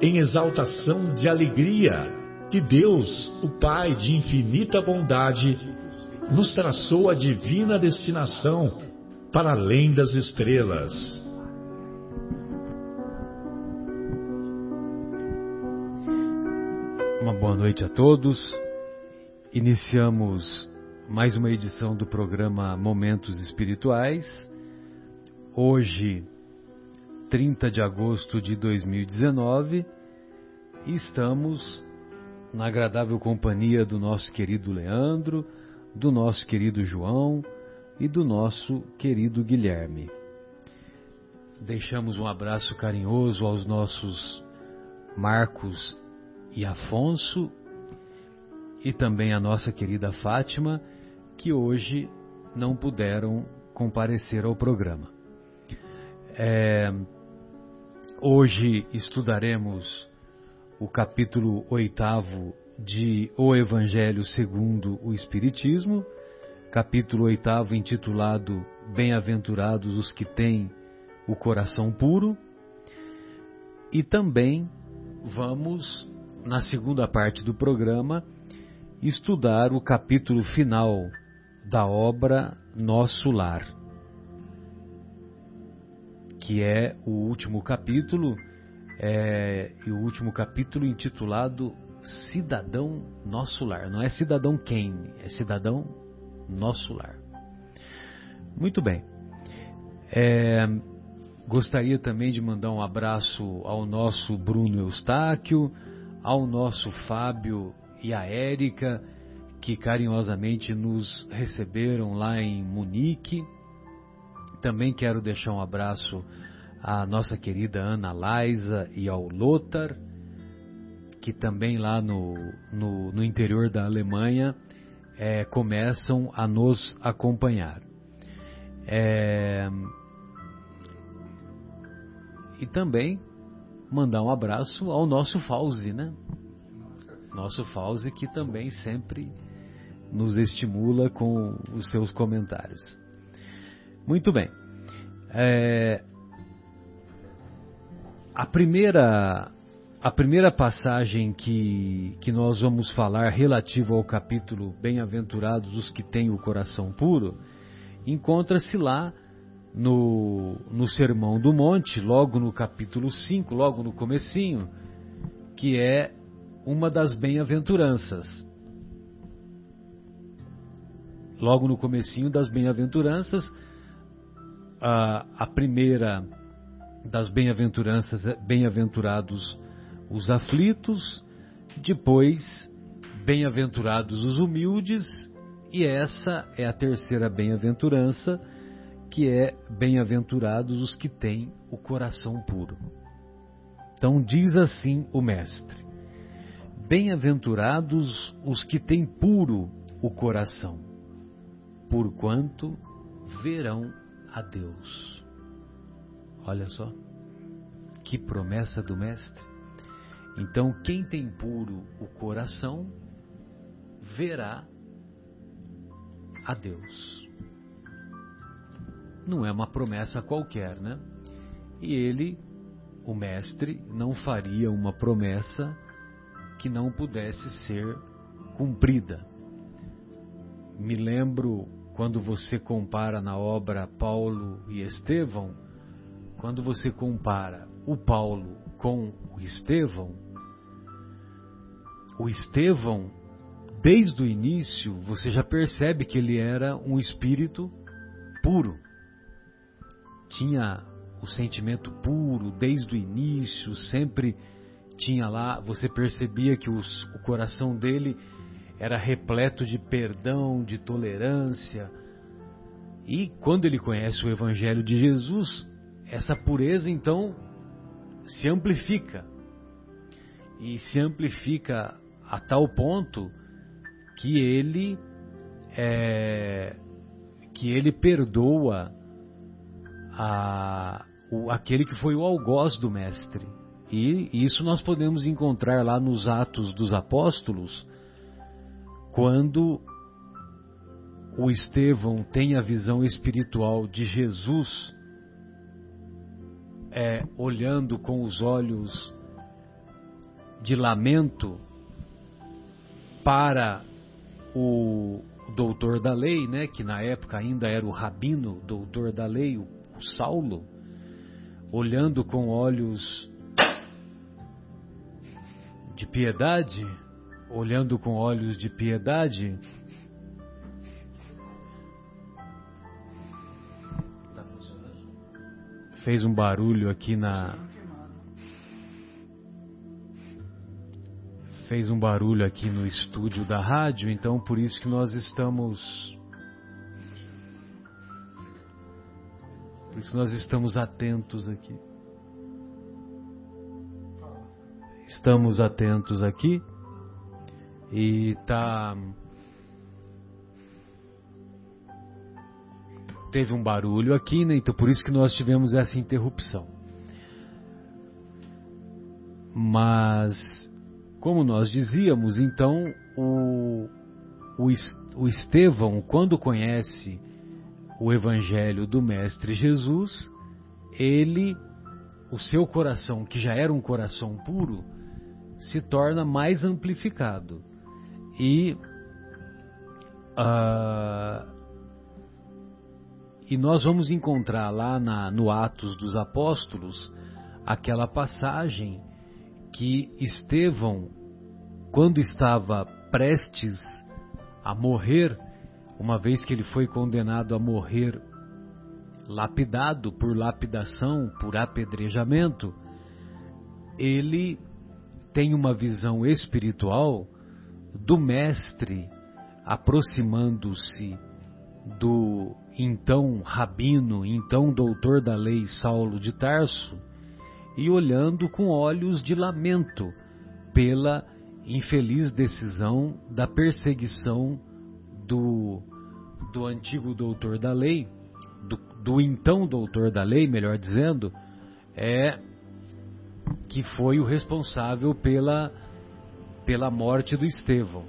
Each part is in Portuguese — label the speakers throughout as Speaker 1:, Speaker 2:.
Speaker 1: em exaltação de alegria que Deus, o Pai de infinita bondade, nos traçou a divina destinação para além das estrelas.
Speaker 2: Uma boa noite a todos. Iniciamos mais uma edição do programa Momentos Espirituais. Hoje, 30 de agosto de 2019 e estamos na agradável companhia do nosso querido Leandro, do nosso querido João e do nosso querido Guilherme. Deixamos um abraço carinhoso aos nossos Marcos e Afonso e também a nossa querida Fátima, que hoje não puderam comparecer ao programa. É, Hoje estudaremos o capítulo oitavo de O Evangelho segundo o Espiritismo, capítulo oitavo intitulado Bem-aventurados os que têm o coração puro, e também vamos, na segunda parte do programa, estudar o capítulo final da obra Nosso Lar que é o último capítulo, é, e o último capítulo intitulado Cidadão Nosso Lar. Não é Cidadão Kane, é Cidadão Nosso Lar. Muito bem. É, gostaria também de mandar um abraço ao nosso Bruno Eustáquio, ao nosso Fábio e a Érica, que carinhosamente nos receberam lá em Munique também quero deixar um abraço à nossa querida Ana Laisa e ao Lothar, que também lá no, no, no interior da Alemanha é, começam a nos acompanhar. É, e também mandar um abraço ao nosso Fauzi, né? Nosso Fauzi que também sempre nos estimula com os seus comentários. Muito bem. É, a primeira a primeira passagem que, que nós vamos falar relativo ao capítulo Bem-aventurados os que têm o coração puro, encontra-se lá no, no Sermão do Monte, logo no capítulo 5, logo no comecinho, que é uma das bem-aventuranças. Logo no comecinho das bem-aventuranças, a, a primeira das bem-aventuranças, bem-aventurados os aflitos, depois bem-aventurados os humildes, e essa é a terceira bem-aventurança, que é bem-aventurados os que têm o coração puro. Então diz assim o mestre: Bem-aventurados os que têm puro o coração, porquanto verão a Deus. Olha só, que promessa do Mestre. Então, quem tem puro o coração, verá a Deus. Não é uma promessa qualquer, né? E ele, o Mestre, não faria uma promessa que não pudesse ser cumprida. Me lembro quando você compara na obra Paulo e Estevão, quando você compara o Paulo com o Estevão, o Estevão desde o início, você já percebe que ele era um espírito puro. Tinha o sentimento puro desde o início, sempre tinha lá, você percebia que os, o coração dele era repleto de perdão, de tolerância. E quando ele conhece o Evangelho de Jesus, essa pureza então se amplifica. E se amplifica a tal ponto que ele é, que ele perdoa a, o, aquele que foi o algoz do mestre. E isso nós podemos encontrar lá nos Atos dos Apóstolos, quando o Estevão tem a visão espiritual de Jesus, é, olhando com os olhos de lamento para o doutor da lei, né, que na época ainda era o rabino, doutor da lei, o, o Saulo, olhando com olhos de piedade, olhando com olhos de piedade, fez um barulho aqui na fez um barulho aqui no estúdio da rádio, então por isso que nós estamos por isso nós estamos atentos aqui. Estamos atentos aqui e tá teve um barulho aqui, né? Então por isso que nós tivemos essa interrupção. Mas como nós dizíamos, então o, o, o Estevão, quando conhece o Evangelho do Mestre Jesus, ele, o seu coração, que já era um coração puro, se torna mais amplificado. E, uh, e nós vamos encontrar lá na, no Atos dos Apóstolos aquela passagem que Estevão, quando estava prestes a morrer, uma vez que ele foi condenado a morrer lapidado por lapidação, por apedrejamento, ele tem uma visão espiritual do mestre aproximando-se do então rabino, então doutor da lei Saulo de Tarso, e olhando com olhos de lamento pela infeliz decisão da perseguição do, do antigo doutor da lei, do, do então doutor da lei, melhor dizendo, é que foi o responsável pela, pela morte do Estevão.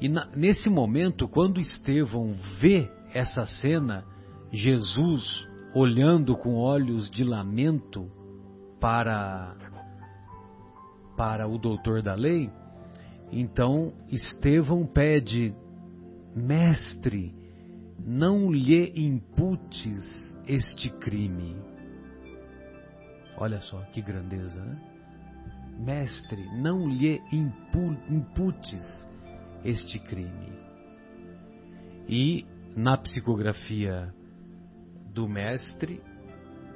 Speaker 2: E na, nesse momento, quando Estevão vê essa cena, Jesus olhando com olhos de lamento para para o doutor da lei, então Estevão pede: Mestre, não lhe imputes este crime. Olha só que grandeza, né? Mestre, não lhe imputes este crime. E na psicografia do mestre,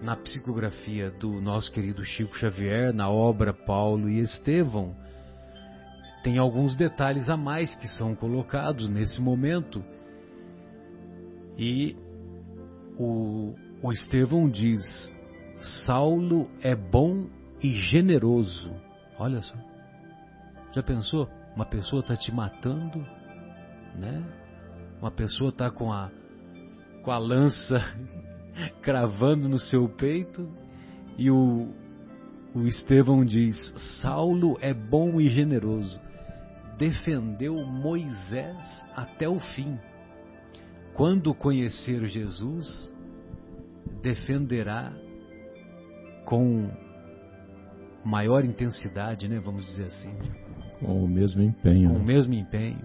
Speaker 2: na psicografia do nosso querido Chico Xavier, na obra Paulo e Estevão, tem alguns detalhes a mais que são colocados nesse momento. E o, o Estevão diz: Saulo é bom e generoso. Olha só. Já pensou? Uma pessoa está te matando, né? Uma pessoa está com a, com a lança cravando no seu peito e o, o Estevão diz: Saulo é bom e generoso, defendeu Moisés até o fim. Quando conhecer Jesus, defenderá com maior intensidade, né, vamos dizer assim.
Speaker 3: Com o mesmo empenho.
Speaker 2: Com o mesmo empenho.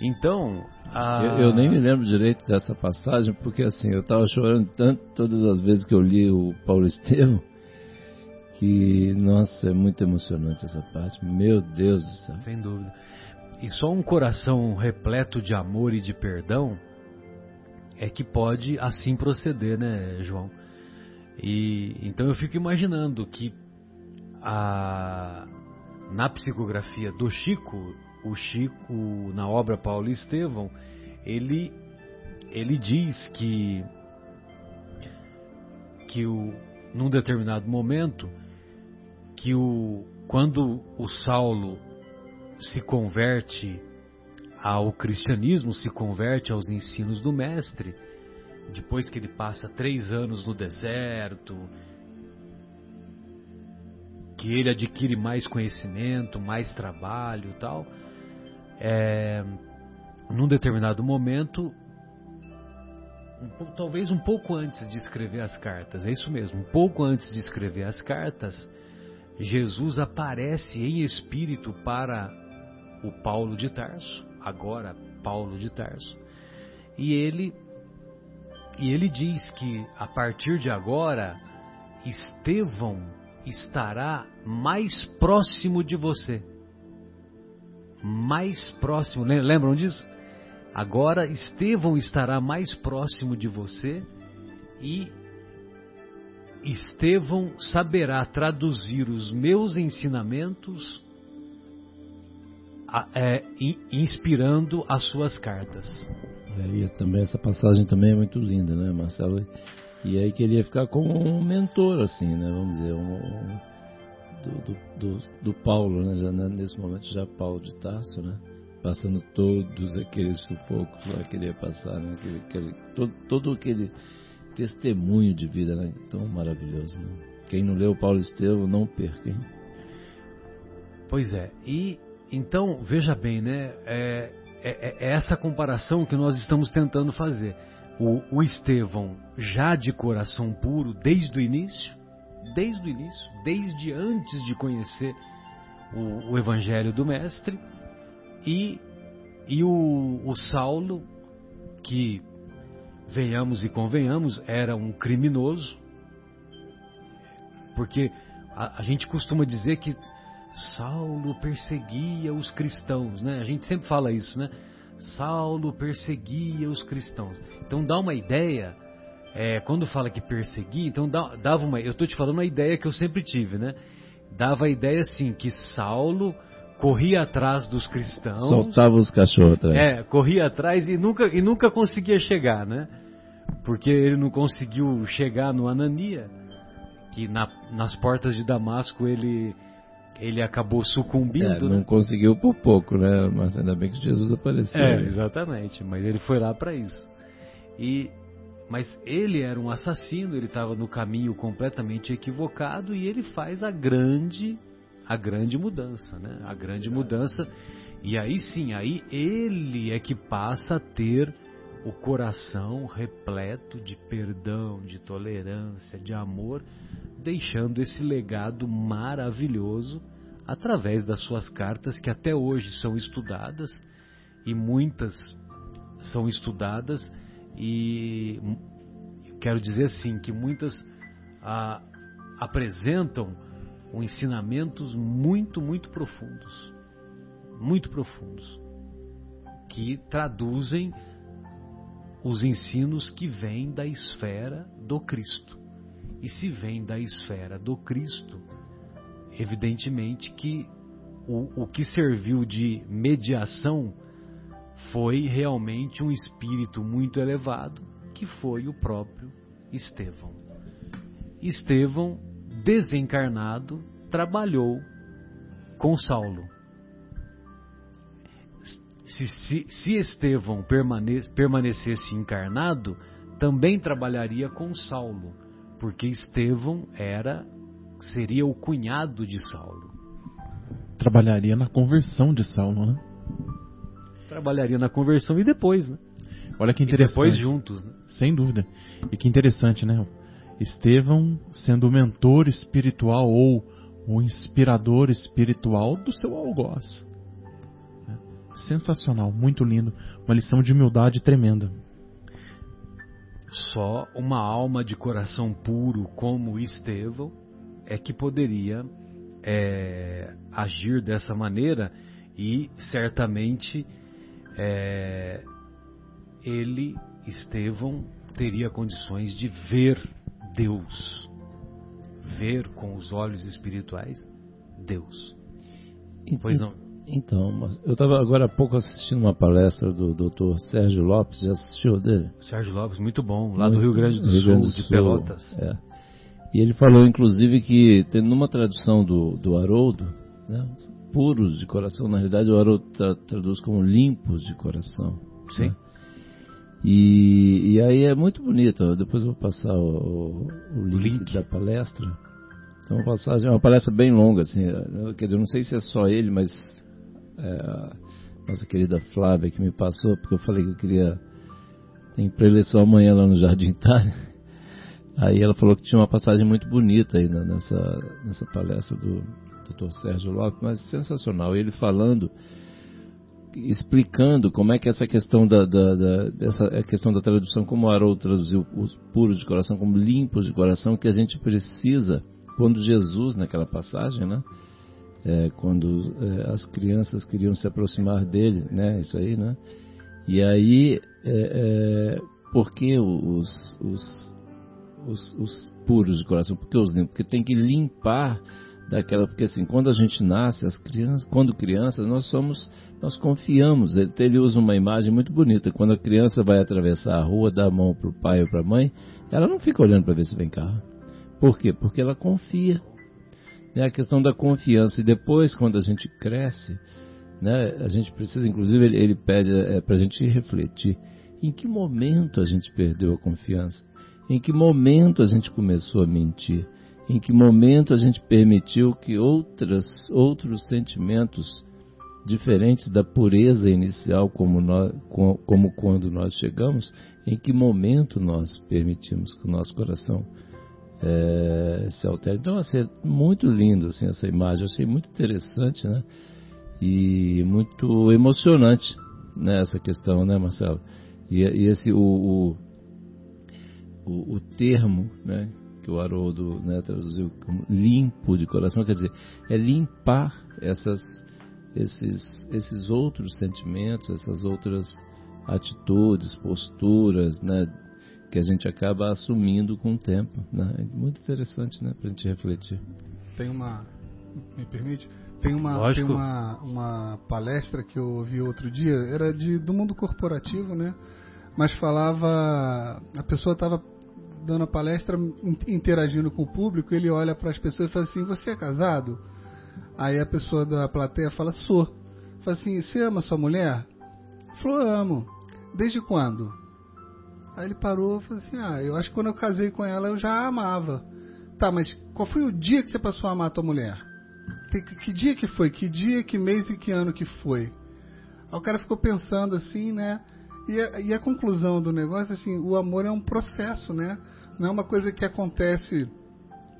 Speaker 2: Então.
Speaker 3: A... Eu, eu, nem me lembro direito dessa passagem, porque assim, eu estava chorando tanto todas as vezes que eu li o Paulo Estevam, que, nossa, é muito emocionante essa parte. Meu Deus do céu.
Speaker 2: Sem dúvida. e só um coração repleto de amor e de perdão é que pode assim proceder, né, João? E então eu fico imaginando que a, na psicografia do Chico, o Chico na obra Paulo Estevão, ele ele diz que que o, num determinado momento que o quando o Saulo se converte ao cristianismo, se converte aos ensinos do Mestre, depois que ele passa três anos no deserto, que ele adquire mais conhecimento, mais trabalho e tal, é, num determinado momento, um, talvez um pouco antes de escrever as cartas, é isso mesmo, um pouco antes de escrever as cartas, Jesus aparece em espírito para o Paulo de Tarso, agora Paulo de Tarso, e ele e ele diz que a partir de agora Estevão estará mais próximo de você. Mais próximo, lembram disso? Agora Estevão estará mais próximo de você e Estevão saberá traduzir os meus ensinamentos é, inspirando as suas cartas.
Speaker 3: É, e também essa passagem também é muito linda, né, Marcelo? E aí queria ficar como um mentor, assim, né? Vamos dizer, um, um do, do, do, do, Paulo, né? Já, né, nesse momento já Paulo de Tarso, né? Passando todos aqueles sufocos lá que ele ia passar, né? Aquele, aquele, todo, todo aquele testemunho de vida, né? Tão maravilhoso, né? Quem não leu Paulo Estevão, não perca, hein?
Speaker 2: Pois é, e então, veja bem, né? É, é, é, essa comparação que nós estamos tentando fazer. O, o Estevão, já de coração puro, desde o início, desde o início, desde antes de conhecer o, o Evangelho do Mestre, e, e o, o Saulo, que, venhamos e convenhamos, era um criminoso, porque a, a gente costuma dizer que Saulo perseguia os cristãos, né? A gente sempre fala isso, né? Saulo perseguia os cristãos. Então dá uma ideia, é, quando fala que perseguia, então dá, dava uma. Eu estou te falando uma ideia que eu sempre tive, né? Dava a ideia assim que Saulo corria atrás dos cristãos.
Speaker 3: Soltava os cachorros atrás.
Speaker 2: É, corria atrás e nunca, e nunca conseguia chegar, né? Porque ele não conseguiu chegar no Anania, que na, nas portas de Damasco ele ele acabou sucumbindo.
Speaker 3: É, não né? conseguiu por pouco, né? Mas ainda bem que Jesus apareceu.
Speaker 2: É, exatamente. Mas ele foi lá para isso. E mas ele era um assassino, ele estava no caminho completamente equivocado e ele faz a grande a grande mudança, né? A grande mudança. E aí sim, aí ele é que passa a ter o coração repleto de perdão, de tolerância, de amor, deixando esse legado maravilhoso através das suas cartas que até hoje são estudadas e muitas são estudadas e quero dizer assim que muitas ah, apresentam ensinamentos muito muito profundos muito profundos que traduzem os ensinos que vêm da esfera do Cristo e se vem da esfera do Cristo, evidentemente que o, o que serviu de mediação foi realmente um espírito muito elevado, que foi o próprio Estevão. Estevão, desencarnado, trabalhou com Saulo. Se, se, se Estevão permane, permanecesse encarnado, também trabalharia com Saulo porque Estevão era seria o cunhado de Saulo.
Speaker 4: Trabalharia na conversão de Saulo, né?
Speaker 2: Trabalharia na conversão e depois, né?
Speaker 4: Olha que interessante.
Speaker 2: E depois juntos, né?
Speaker 4: Sem dúvida. E que interessante, né? Estevão sendo o mentor espiritual ou o inspirador espiritual do seu algoz. Sensacional, muito lindo. Uma lição de humildade tremenda.
Speaker 2: Só uma alma de coração puro como Estevão é que poderia é, agir dessa maneira E certamente é, ele, Estevão, teria condições de ver Deus, ver com os olhos espirituais Deus. Pois não?
Speaker 3: Então, eu estava agora há pouco assistindo uma palestra do Dr. Sérgio Lopes, já assistiu dele?
Speaker 2: Sérgio Lopes, muito bom, lá muito, do Rio Grande do Rio Sul, Grande do de Sul, Pelotas.
Speaker 3: É. E ele falou, inclusive, que tem numa tradução do, do Haroldo, né, puros de coração, na realidade o Haroldo tra, traduz como limpos de coração.
Speaker 2: Sim. Né?
Speaker 3: E, e aí é muito bonito, depois eu vou passar o, o, o link, link, da palestra. Então, uma passagem, é uma palestra bem longa, assim, quer dizer, eu não sei se é só ele, mas é, nossa querida Flávia que me passou, porque eu falei que eu queria. Tem preleção amanhã lá no Jardim Itália. Aí ela falou que tinha uma passagem muito bonita aí nessa, nessa palestra do Dr. Sérgio Lopes, mas sensacional. Ele falando, explicando como é que essa questão da, da, da dessa questão da tradução, como o Haroldo traduziu os puros de coração como limpos de coração, que a gente precisa, quando Jesus, naquela passagem, né? É, quando é, as crianças queriam se aproximar dele, né? Isso aí, né? E aí, é, é por que os, os, os, os, puros de coração? Por que os limpos? Porque tem que limpar daquela, porque assim, quando a gente nasce, as crianças, quando crianças, nós somos, nós confiamos. Ele, ele usa uma imagem muito bonita. Quando a criança vai atravessar a rua, dá a mão para o pai ou para a mãe, ela não fica olhando para ver se vem carro. Por quê? Porque ela confia né, a questão da confiança. E depois, quando a gente cresce, né, a gente precisa, inclusive, ele, ele pede é, para a gente refletir. Em que momento a gente perdeu a confiança, em que momento a gente começou a mentir, em que momento a gente permitiu que outras, outros sentimentos diferentes da pureza inicial, como, nós, como quando nós chegamos, em que momento nós permitimos que o nosso coração é, se altera. Então, assim, é muito lindo assim, essa imagem, eu achei muito interessante, né? E muito emocionante, né, essa questão, né, Marcelo? E, e esse, o, o, o, o, termo, né, que o Haroldo né, traduziu como limpo de coração, quer dizer, é limpar essas, esses, esses outros sentimentos, essas outras atitudes, posturas, né, que a gente acaba assumindo com o tempo. Né? É muito interessante né, para a gente refletir.
Speaker 5: Tem uma. Me permite? Tem uma, tem uma, uma palestra que eu ouvi outro dia, era de, do mundo corporativo, né? Mas falava. A pessoa estava dando a palestra, interagindo com o público, ele olha para as pessoas e fala assim: Você é casado? Aí a pessoa da plateia fala: Sou. Fala assim: Você ama sua mulher? Falou: Amo. Desde quando? Aí ele parou e falou assim: Ah, eu acho que quando eu casei com ela eu já a amava. Tá, mas qual foi o dia que você passou a amar a tua mulher? Que, que dia que foi? Que dia, que mês e que ano que foi? Aí o cara ficou pensando assim, né? E a, e a conclusão do negócio, assim, o amor é um processo, né? Não é uma coisa que acontece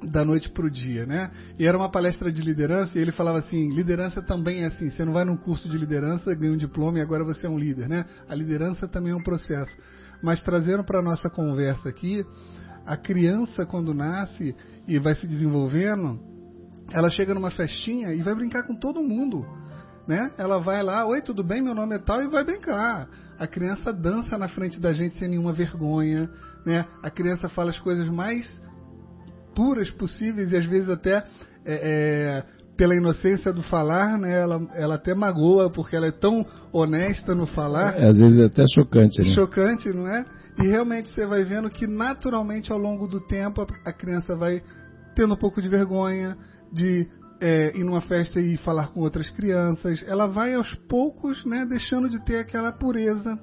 Speaker 5: da noite para o dia, né? E era uma palestra de liderança e ele falava assim: liderança também é assim. Você não vai num curso de liderança, ganha um diploma e agora você é um líder, né? A liderança também é um processo. Mas trazendo para a nossa conversa aqui, a criança quando nasce e vai se desenvolvendo, ela chega numa festinha e vai brincar com todo mundo. Né? Ela vai lá, oi, tudo bem? Meu nome é tal e vai brincar. A criança dança na frente da gente sem nenhuma vergonha, né? A criança fala as coisas mais puras possíveis e às vezes até é, é, pela inocência do falar, né? Ela, ela até magoa porque ela é tão honesta no falar.
Speaker 3: É, às vezes é até chocante, né?
Speaker 5: Chocante, não é? E realmente você vai vendo que naturalmente ao longo do tempo a criança vai tendo um pouco de vergonha de é, ir numa festa e falar com outras crianças. Ela vai aos poucos, né, deixando de ter aquela pureza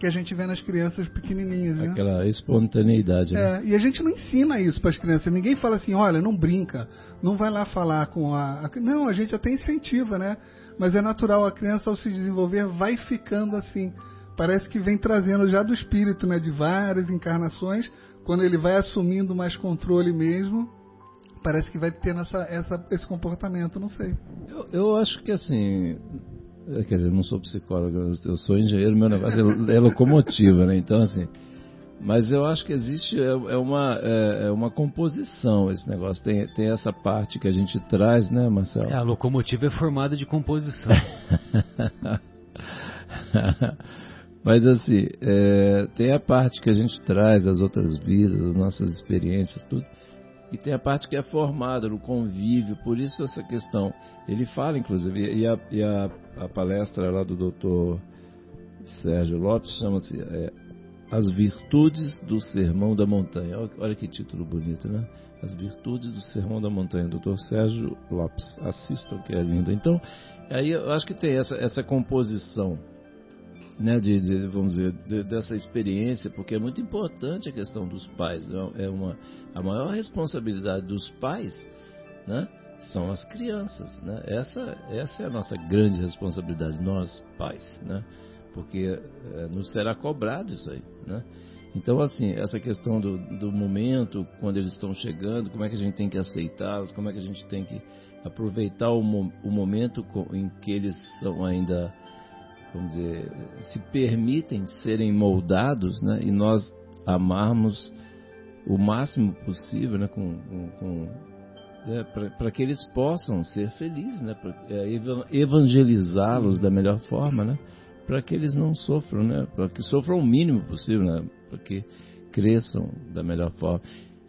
Speaker 5: que a gente vê nas crianças pequenininhas, né?
Speaker 3: Aquela espontaneidade, né?
Speaker 5: É, e a gente não ensina isso para as crianças. Ninguém fala assim, olha, não brinca, não vai lá falar com a... a... Não, a gente até incentiva, né? Mas é natural, a criança ao se desenvolver vai ficando assim. Parece que vem trazendo já do espírito, né? De várias encarnações. Quando ele vai assumindo mais controle mesmo, parece que vai tendo essa, essa, esse comportamento, não sei.
Speaker 3: Eu, eu acho que assim, Quer dizer, eu não sou psicólogo, eu sou engenheiro, meu negócio é, é locomotiva, né? Então, assim, mas eu acho que existe é, é uma, é, é, uma composição esse negócio. Tem, tem essa parte que a gente traz, né, Marcelo?
Speaker 2: É, a locomotiva é formada de composição.
Speaker 3: Mas assim, é, tem a parte que a gente traz das outras vidas, das nossas experiências, tudo. E tem a parte que é formada no convívio, por isso essa questão. Ele fala, inclusive, e a, e a, a palestra lá do doutor Sérgio Lopes chama-se é, As Virtudes do Sermão da Montanha. Olha, que título bonito, né? As Virtudes do Sermão da Montanha, doutor Sérgio Lopes. Assistam que é lindo. Então, aí eu acho que tem essa, essa composição né, de, de, vamos dizer, de, dessa experiência, porque é muito importante a questão dos pais. Né? É uma, a maior responsabilidade dos pais né, são as crianças. Né? Essa, essa é a nossa grande responsabilidade, nós pais, né? porque é, nos será cobrado isso aí. Né? Então, assim, essa questão do, do momento, quando eles estão chegando, como é que a gente tem que aceitá-los, como é que a gente tem que aproveitar o, o momento em que eles são ainda vamos dizer, se permitem serem moldados, né? E nós amarmos o máximo possível, né? Com, com, com é, para que eles possam ser felizes, né? É, evangelizá-los da melhor forma, né? Para que eles não sofram, né? Para que sofram o mínimo possível, né? Para que cresçam da melhor forma.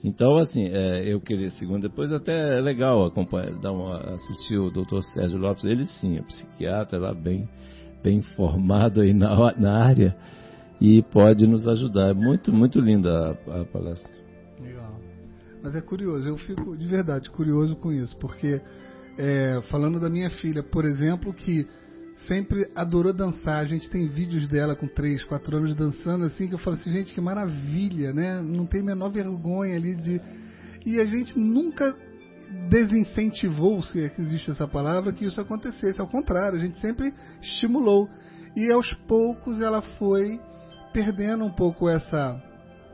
Speaker 3: Então, assim, é, eu queria, segundo, depois até é legal acompanhar, dar uma, assistir o Dr. Sérgio Lopes, ele sim, é psiquiatra lá bem bem formado aí na, na área e pode nos ajudar. É muito, muito linda a, palestra.
Speaker 5: Legal. Mas é curioso, eu fico de verdade curioso com isso, porque é, falando da minha filha, por exemplo, que sempre adorou dançar. A gente tem vídeos dela com 3, 4 anos dançando assim, que eu falo assim, gente, que maravilha, né? Não tem a menor vergonha ali de. E a gente nunca desincentivou, se é que existe essa palavra, que isso acontecesse. Ao contrário, a gente sempre estimulou. E aos poucos ela foi perdendo um pouco essa.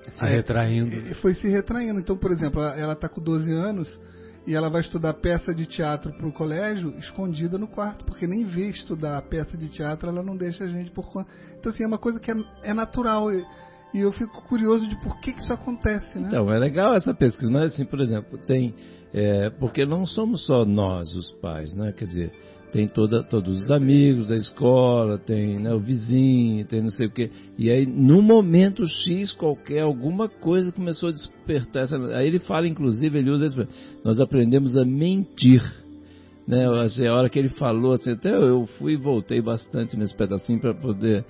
Speaker 2: Se retraindo.
Speaker 5: Foi se retraindo. Então, por exemplo, ela está com 12 anos e ela vai estudar peça de teatro para o colégio escondida no quarto, porque nem vê estudar peça de teatro, ela não deixa a gente por conta. Então, assim, é uma coisa que é, é natural. E, e eu fico curioso de por que, que isso acontece, né?
Speaker 3: Então, é legal essa pesquisa. É assim, por exemplo, tem é, porque não somos só nós os pais, né? Quer dizer, tem toda, todos os amigos da escola, tem né, o vizinho, tem não sei o quê. E aí, no momento X qualquer, alguma coisa começou a despertar. Essa, aí ele fala, inclusive, ele usa isso, nós aprendemos a mentir. Né, a hora que ele falou, assim, até eu fui e voltei bastante nesse pedacinho para poder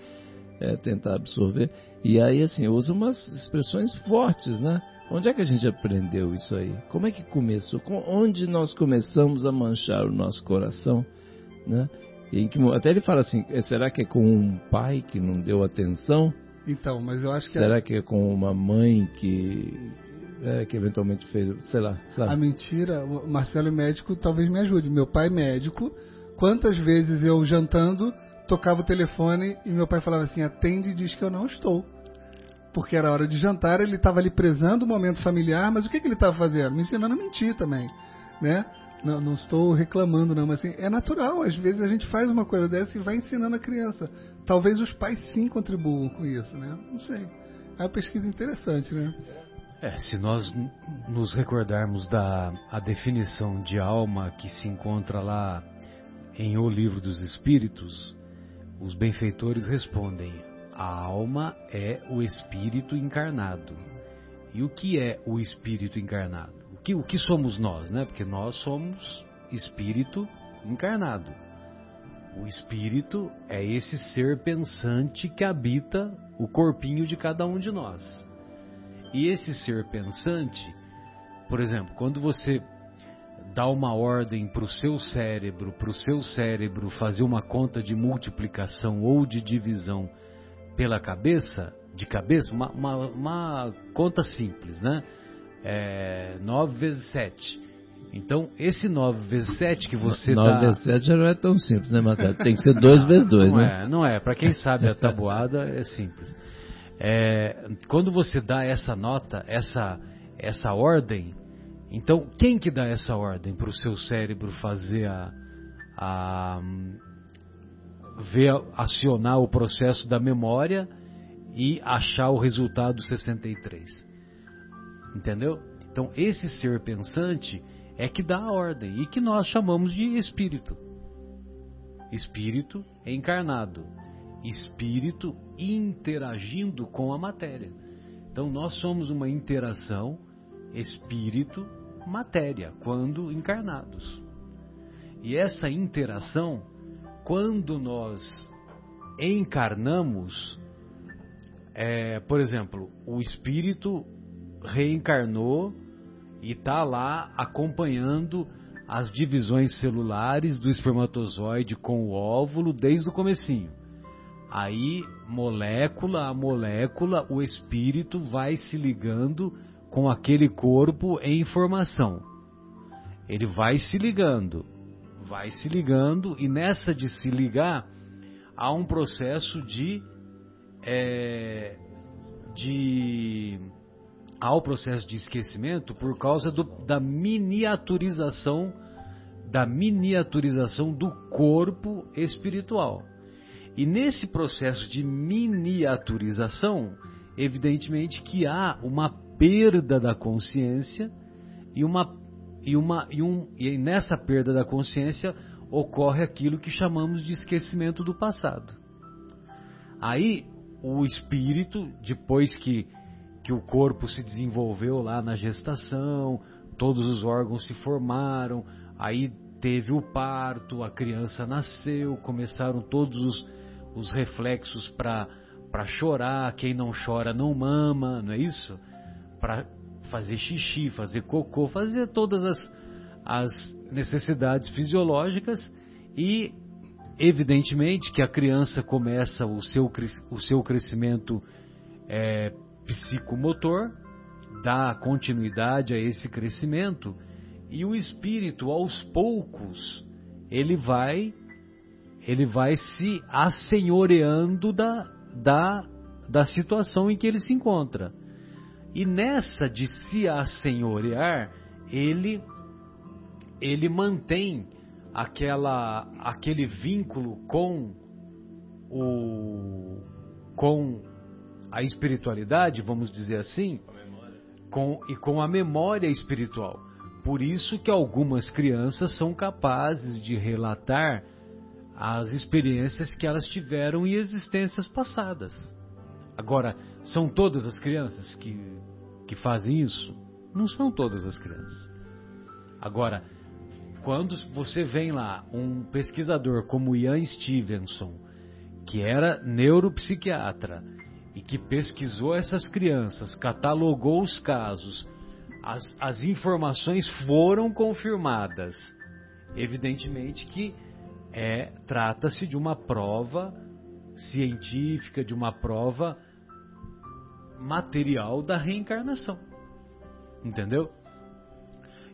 Speaker 3: é, tentar absorver. E aí, assim, usa umas expressões fortes, né? Onde é que a gente aprendeu isso aí? Como é que começou? Onde nós começamos a manchar o nosso coração? Né? Que, até ele fala assim: é, será que é com um pai que não deu atenção?
Speaker 5: Então, mas eu acho que.
Speaker 3: Será que é com uma mãe que, é, que eventualmente fez, sei lá,
Speaker 5: sabe? A mentira, o Marcelo é médico, talvez me ajude. Meu pai é médico, quantas vezes eu jantando tocava o telefone e meu pai falava assim: atende e diz que eu não estou porque era hora de jantar, ele estava ali prezando o momento familiar, mas o que, que ele estava fazendo? Me ensinando a mentir também, né? Não, não, estou reclamando não, mas assim, é natural, às vezes a gente faz uma coisa dessa e vai ensinando a criança. Talvez os pais sim contribuam com isso, né? Não sei. É uma pesquisa interessante, né?
Speaker 2: É, se nós nos recordarmos da a definição de alma que se encontra lá em O Livro dos Espíritos, os benfeitores respondem: a alma é o espírito encarnado. E o que é o espírito encarnado? O que, o que somos nós, né? Porque nós somos espírito encarnado. O espírito é esse ser pensante que habita o corpinho de cada um de nós. E esse ser pensante, por exemplo, quando você dá uma ordem para o seu cérebro, para o seu cérebro fazer uma conta de multiplicação ou de divisão pela cabeça, de cabeça, uma, uma, uma conta simples, né? É 9 vezes 7. Então, esse 9 vezes 7 que você 9
Speaker 3: dá... 9 vezes 7 já não é tão simples, né, Marcelo? Tem que ser 2 vezes 2,
Speaker 2: né? É, não é. Para quem sabe a tabuada, é simples. É, quando você dá essa nota, essa, essa ordem, então quem que dá essa ordem para o seu cérebro fazer a, a, ver acionar o processo da memória e achar o resultado 63. Entendeu? Então, esse ser pensante é que dá a ordem e que nós chamamos de espírito. Espírito encarnado, espírito interagindo com a matéria. Então, nós somos uma interação espírito-matéria quando encarnados. E essa interação, quando nós encarnamos, é, por exemplo, o espírito reencarnou e está lá acompanhando as divisões celulares do espermatozoide com o óvulo desde o comecinho. Aí, molécula a molécula, o espírito vai se ligando com aquele corpo em formação. Ele vai se ligando, vai se ligando, e nessa de se ligar, há um processo de. É, de há o processo de esquecimento por causa do, da miniaturização da miniaturização do corpo espiritual. E nesse processo de miniaturização, evidentemente que há uma perda da consciência e uma e uma e um e nessa perda da consciência ocorre aquilo que chamamos de esquecimento do passado. Aí o espírito, depois que que o corpo se desenvolveu lá na gestação, todos os órgãos se formaram, aí teve o parto, a criança nasceu, começaram todos os, os reflexos para chorar, quem não chora não mama, não é isso? Fazer xixi, fazer cocô, fazer todas as, as necessidades fisiológicas e evidentemente que a criança começa o seu, o seu crescimento é, psicomotor, dá continuidade a esse crescimento e o espírito aos poucos ele vai ele vai se assenhoreando da, da, da situação em que ele se encontra. E nessa de se assenhorear, ele ele mantém aquela aquele vínculo com o com a espiritualidade, vamos dizer assim, com, e com a memória espiritual. Por isso que algumas crianças são capazes de relatar as experiências que elas tiveram em existências passadas. Agora, são todas as crianças que, que fazem isso? Não são todas as crianças. Agora, quando você vem lá um pesquisador como Ian Stevenson, que era neuropsiquiatra, e que pesquisou essas crianças, catalogou os casos, as, as informações foram confirmadas. Evidentemente que é trata-se de uma prova científica, de uma prova material da reencarnação. Entendeu?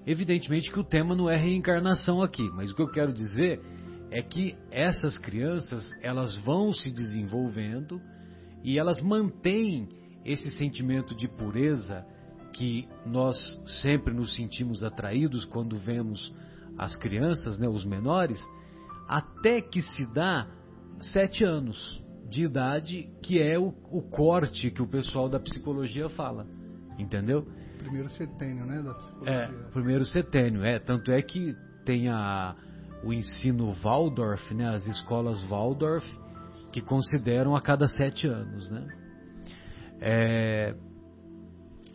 Speaker 2: Evidentemente que o tema não é reencarnação aqui, mas o que eu quero dizer é que essas crianças, elas vão se desenvolvendo, e elas mantêm esse sentimento de pureza que nós sempre nos sentimos atraídos quando vemos as crianças, né, os menores, até que se dá sete anos de idade, que é o, o corte que o pessoal da psicologia fala, entendeu?
Speaker 5: Primeiro setênio, né, da psicologia.
Speaker 2: É, primeiro setênio, é. Tanto é que tem a, o ensino Waldorf, né, as escolas Waldorf, que consideram a cada sete anos. Né? É,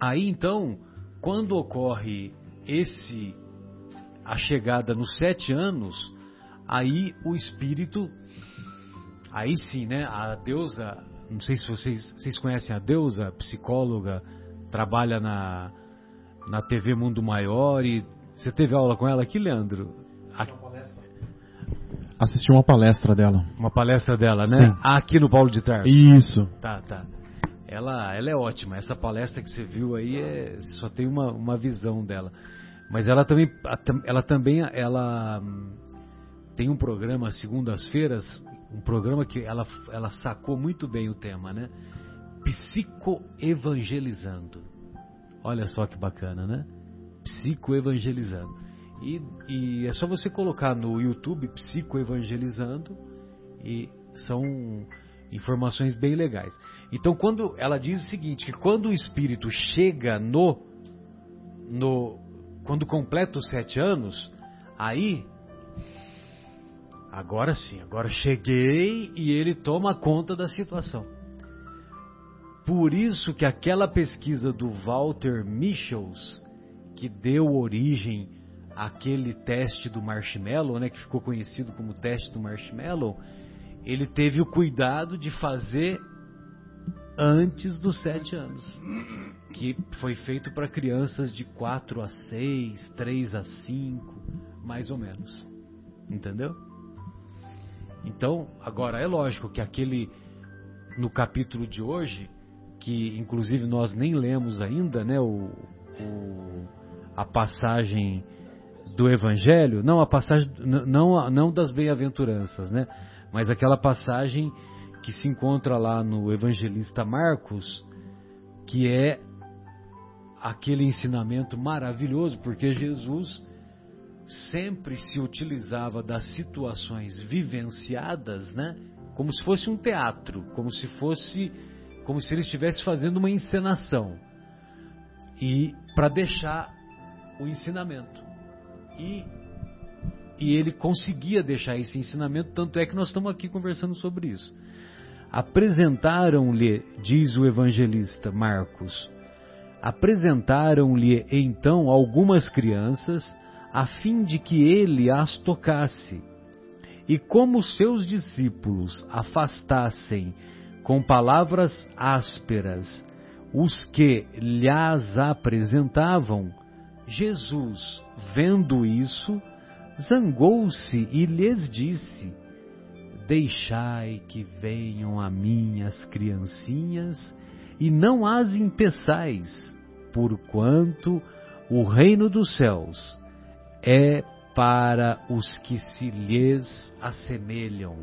Speaker 2: aí então, quando ocorre esse a chegada nos sete anos, aí o espírito, aí sim, né? A deusa, não sei se vocês, vocês conhecem a deusa, psicóloga, trabalha na, na TV Mundo Maior e você teve aula com ela aqui, Leandro?
Speaker 4: Assisti uma palestra dela.
Speaker 2: Uma palestra dela, né?
Speaker 4: Sim.
Speaker 2: Aqui no Paulo de Tarso.
Speaker 4: Isso.
Speaker 2: Tá, tá. Ela, ela é ótima. Essa palestra que você viu aí é, só tem uma, uma visão dela. Mas ela também, ela também, ela hum, tem um programa segundas-feiras, um programa que ela, ela sacou muito bem o tema, né? Psicoevangelizando. Olha só que bacana, né? Psicoevangelizando. E, e é só você colocar no YouTube Psicoevangelizando e são Informações bem legais. Então, quando ela diz o seguinte, que quando o espírito chega no, no quando completa os sete anos, aí agora sim, agora cheguei e ele toma conta da situação. Por isso que aquela pesquisa do Walter Michels, que deu origem àquele teste do marshmallow, né, que ficou conhecido como teste do marshmallow, ele teve o cuidado de fazer antes dos sete anos, que foi feito para crianças de 4 a 6, 3 a 5, mais ou menos. Entendeu? Então, agora é lógico que aquele no capítulo de hoje que inclusive nós nem lemos ainda, né, o, o a passagem do Evangelho, não a passagem, não, não das bem-aventuranças, né, mas aquela passagem que se encontra lá no Evangelista Marcos, que é aquele ensinamento maravilhoso, porque Jesus sempre se utilizava das situações vivenciadas, né, como se fosse um teatro, como se fosse como se ele estivesse fazendo uma encenação e para deixar o ensinamento. E, e ele conseguia deixar esse ensinamento, tanto é que nós estamos aqui conversando sobre isso. Apresentaram-lhe, diz o evangelista Marcos, apresentaram-lhe então algumas crianças a fim de que ele as tocasse. E como seus discípulos afastassem com palavras ásperas os que lhas apresentavam, Jesus, vendo isso, zangou-se e lhes disse: Deixai que venham a mim as criancinhas e não as impeçais, porquanto o reino dos céus é para os que se lhes assemelham.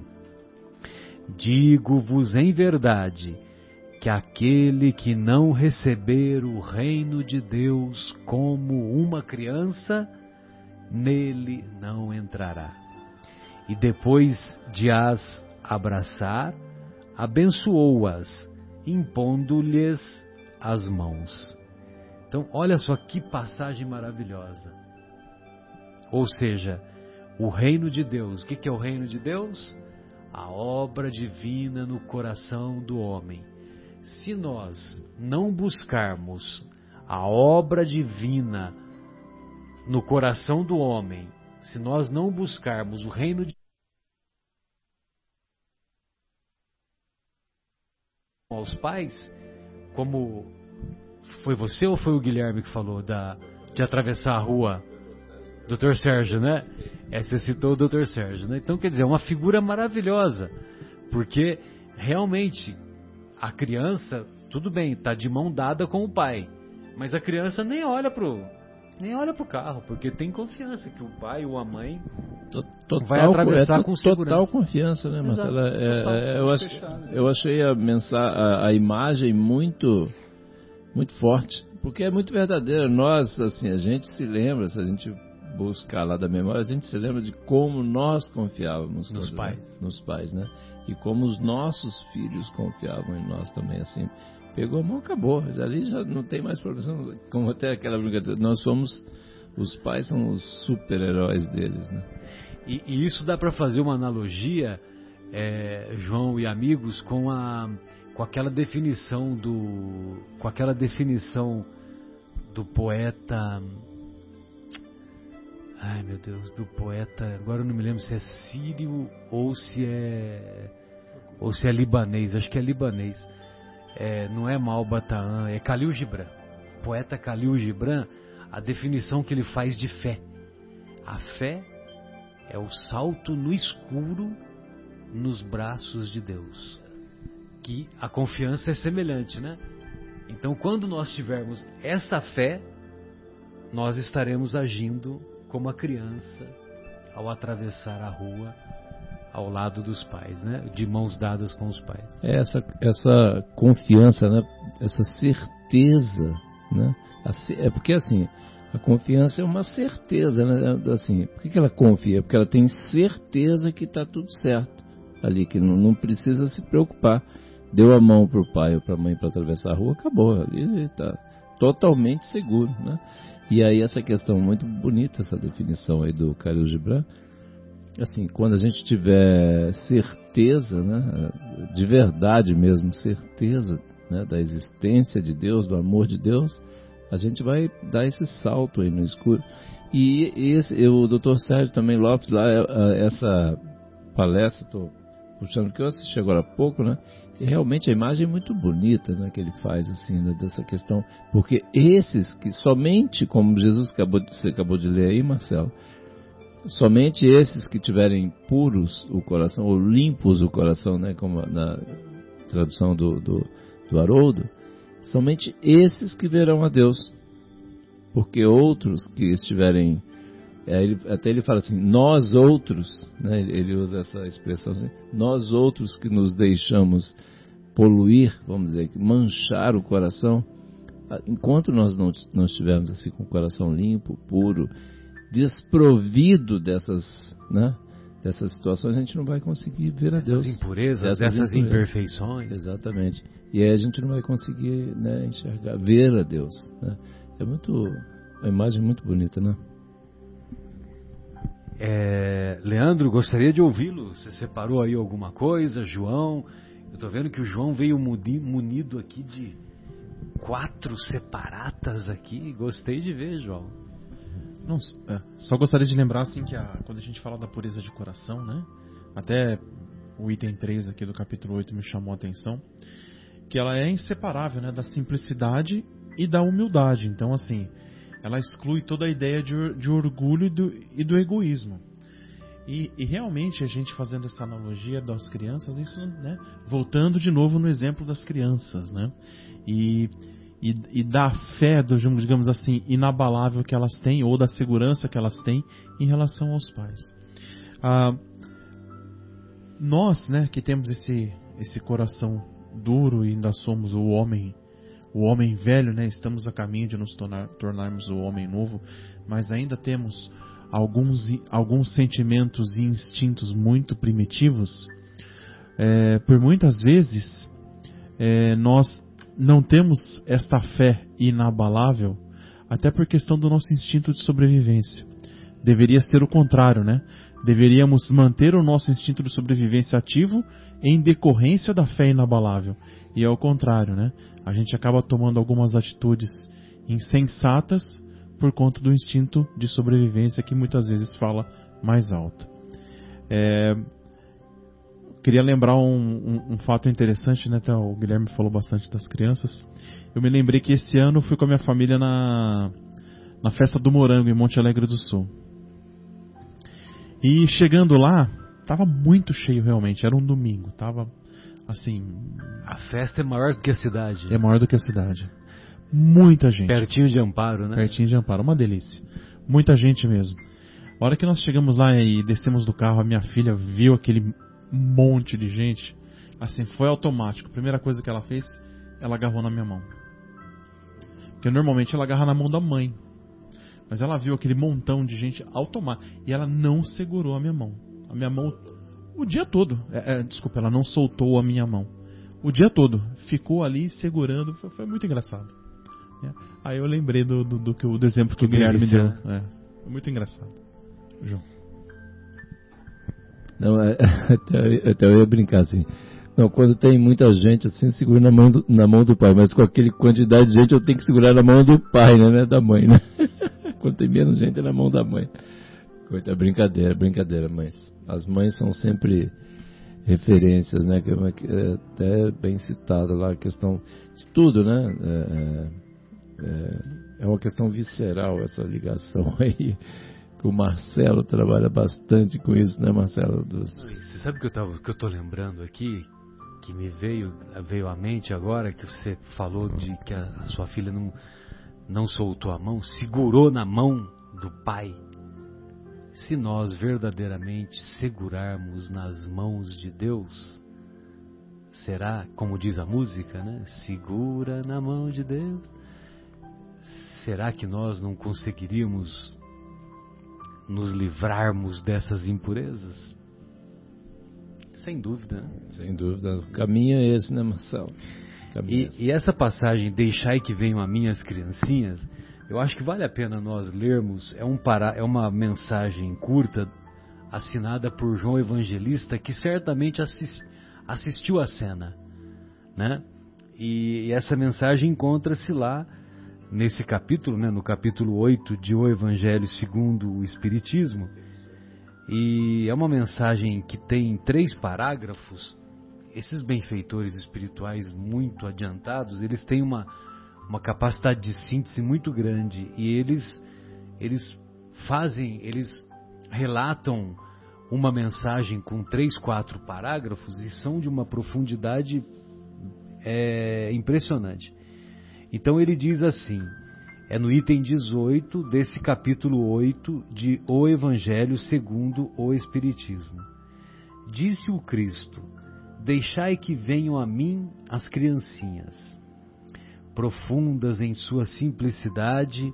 Speaker 2: Digo-vos em verdade que aquele que não receber o reino de Deus como uma criança, nele não entrará. E depois de as abraçar, abençoou-as, impondo-lhes as mãos. Então, olha só que passagem maravilhosa. Ou seja, o reino de Deus. O que é o reino de Deus? a obra divina no coração do homem. Se nós não buscarmos a obra divina no coração do homem, se nós não buscarmos o reino de aos pais, como foi você ou foi o Guilherme que falou da de atravessar a rua, Dr. Sérgio, né? É, você citou o Dr. Sérgio, né? Então, quer dizer, é uma figura maravilhosa, porque realmente a criança, tudo bem, está de mão dada com o pai, mas a criança nem olha pro nem olha pro carro, porque tem confiança que o pai ou a mãe total, vai atravessar é, com segurança.
Speaker 3: Total confiança, né, Marcela? É, é, eu, ach, eu achei a, mensagem, a, a imagem muito muito forte, porque é muito verdadeira. Nós, assim, a gente se lembra, se a gente buscar lá da memória, a gente se lembra de como nós confiávamos
Speaker 2: nos
Speaker 3: né?
Speaker 2: pais,
Speaker 3: nos pais, né? E como os nossos filhos confiavam em nós também, assim. Pegou a mão, acabou. Ali já não tem mais problema. Como até aquela brincadeira, nós somos os pais são os super-heróis deles, né?
Speaker 2: E, e isso dá para fazer uma analogia, é, João e amigos, com a com aquela definição do com aquela definição do poeta Ai meu Deus, do poeta. Agora eu não me lembro se é sírio ou se é. Ou se é libanês. Acho que é libanês. É, não é Malbataan, é Khalil Gibran. Poeta Khalil Gibran, a definição que ele faz de fé. A fé é o salto no escuro nos braços de Deus. Que a confiança é semelhante, né? Então, quando nós tivermos essa fé, nós estaremos agindo como a criança ao atravessar a rua ao lado dos pais, né? De mãos dadas com os pais.
Speaker 3: É essa essa confiança, né? Essa certeza, né? É porque assim, a confiança é uma certeza, né? Assim, por que, ela confia? Porque ela tem certeza que está tudo certo. ali, que não, não precisa se preocupar. Deu a mão para o pai ou para a mãe para atravessar a rua, acabou. Ali está totalmente seguro. Né? E aí essa questão muito bonita, essa definição aí do Khalil Gibran, assim, quando a gente tiver certeza, né, de verdade mesmo, certeza né, da existência de Deus, do amor de Deus, a gente vai dar esse salto aí no escuro. E esse, o Dr. Sérgio também Lopes, lá, é, é, essa palestra, estou puxando que eu assisti agora há pouco, né? E realmente a imagem é muito bonita, né, que ele faz assim né, dessa questão, porque esses que somente, como Jesus acabou de, você acabou de ler aí, Marcelo, somente esses que tiverem puros o coração ou limpos o coração, né, como na tradução do, do, do Haroldo, somente esses que verão a Deus, porque outros que estiverem ele, até ele fala assim, nós outros, né, ele usa essa expressão assim, nós outros que nos deixamos poluir, vamos dizer, manchar o coração, enquanto nós não, não estivermos assim com o coração limpo, puro, desprovido dessas, né, dessas situações, a gente não vai conseguir ver a Deus.
Speaker 2: Essas impurezas, essas, essas imperfeições.
Speaker 3: Exatamente. E aí a gente não vai conseguir né, enxergar, ver a Deus. Né? É muito, uma imagem muito bonita, né?
Speaker 2: É, Leandro, gostaria de ouvi-lo. Você separou aí alguma coisa? João? Eu estou vendo que o João veio munido aqui de quatro separatas aqui. Gostei de ver, João.
Speaker 4: Não, é, só gostaria de lembrar assim que a, quando a gente fala da pureza de coração, né? Até o item 3 aqui do capítulo 8 me chamou a atenção, que ela é inseparável, né, da simplicidade e da humildade. Então, assim, ela exclui toda a ideia de, de orgulho e do, e do egoísmo. E, e, realmente a gente fazendo essa analogia das crianças, isso, né, voltando de novo no exemplo das crianças, né, e, e, e da fé, digamos assim, inabalável que elas têm, ou da segurança que elas têm em relação aos pais. Ah, nós, né, que temos esse, esse coração duro e ainda somos o homem o homem velho, né? Estamos a caminho de nos tornar, tornarmos o homem novo, mas ainda temos alguns, alguns sentimentos e instintos muito primitivos. É, por muitas vezes é, nós não temos esta fé inabalável, até por questão do nosso instinto de sobrevivência. Deveria ser o contrário, né? Deveríamos manter o nosso instinto de sobrevivência ativo em decorrência da fé inabalável. E é o contrário, né? A gente acaba tomando algumas atitudes insensatas por conta do instinto de sobrevivência que muitas vezes fala mais alto. É, queria lembrar um, um, um, fato interessante, né? Até o Guilherme falou bastante das crianças. Eu me lembrei que esse ano fui com a minha família na, na festa do Morango em Monte Alegre do Sul. E chegando lá, tava muito cheio realmente. Era um domingo, tava assim.
Speaker 2: A festa é maior do que a cidade.
Speaker 4: É maior do que a cidade. Muita gente.
Speaker 2: Pertinho de Amparo, né?
Speaker 4: Pertinho de Amparo, uma delícia. Muita gente mesmo. A hora que nós chegamos lá e descemos do carro, a minha filha viu aquele monte de gente. Assim, foi automático. A primeira coisa que ela fez, ela agarrou na minha mão. Porque normalmente ela agarra na mão da mãe. Mas ela viu aquele montão de gente automático. E ela não segurou a minha mão. A minha mão o dia todo. É, é, desculpa, ela não soltou a minha mão. O dia todo. Ficou ali segurando. Foi, foi muito engraçado. É. Aí eu lembrei do, do, do, do, do exemplo que, que o Guilherme me deu. É. Foi muito engraçado. João.
Speaker 3: Não, é, até, até eu ia brincar assim. Não, quando tem muita gente assim, segura na mão do, na mão do pai, mas com aquele quantidade de gente eu tenho que segurar na mão do pai, né? É da mãe, né? quando tem menos gente é na mão da mãe. Coita, brincadeira, brincadeira, mas as mães são sempre referências, né? Que é até bem citado lá a questão de tudo, né? É, é, é uma questão visceral essa ligação aí. Que o Marcelo trabalha bastante com isso, né, Marcelo? Dos...
Speaker 2: Você sabe que eu tava, que eu tô lembrando aqui, que me veio veio à mente agora que você falou de que a, a sua filha não não soltou a mão, segurou na mão do pai se nós verdadeiramente segurarmos nas mãos de Deus, será, como diz a música, né? Segura na mão de Deus. Será que nós não conseguiríamos nos livrarmos dessas impurezas? Sem dúvida. Né?
Speaker 3: Sem dúvida. O caminho é esse, né, Marcelo?
Speaker 2: E, e, essa passagem, deixai que venham a minhas criancinhas, eu acho que vale a pena nós lermos. É, um para, é uma mensagem curta, assinada por João Evangelista, que certamente assist, assistiu a cena. Né? E, e essa mensagem encontra-se lá nesse capítulo, né, no capítulo 8 de O Evangelho segundo o Espiritismo. E é uma mensagem que tem três parágrafos. Esses benfeitores espirituais muito adiantados, eles têm uma, uma capacidade de síntese muito grande e eles, eles fazem, eles relatam uma mensagem com três, quatro parágrafos e são de uma profundidade é, impressionante. Então ele diz assim: é no item 18 desse capítulo 8 de O Evangelho segundo o Espiritismo. Disse o Cristo: Deixai que venham a mim as criancinhas. Profundas em sua simplicidade,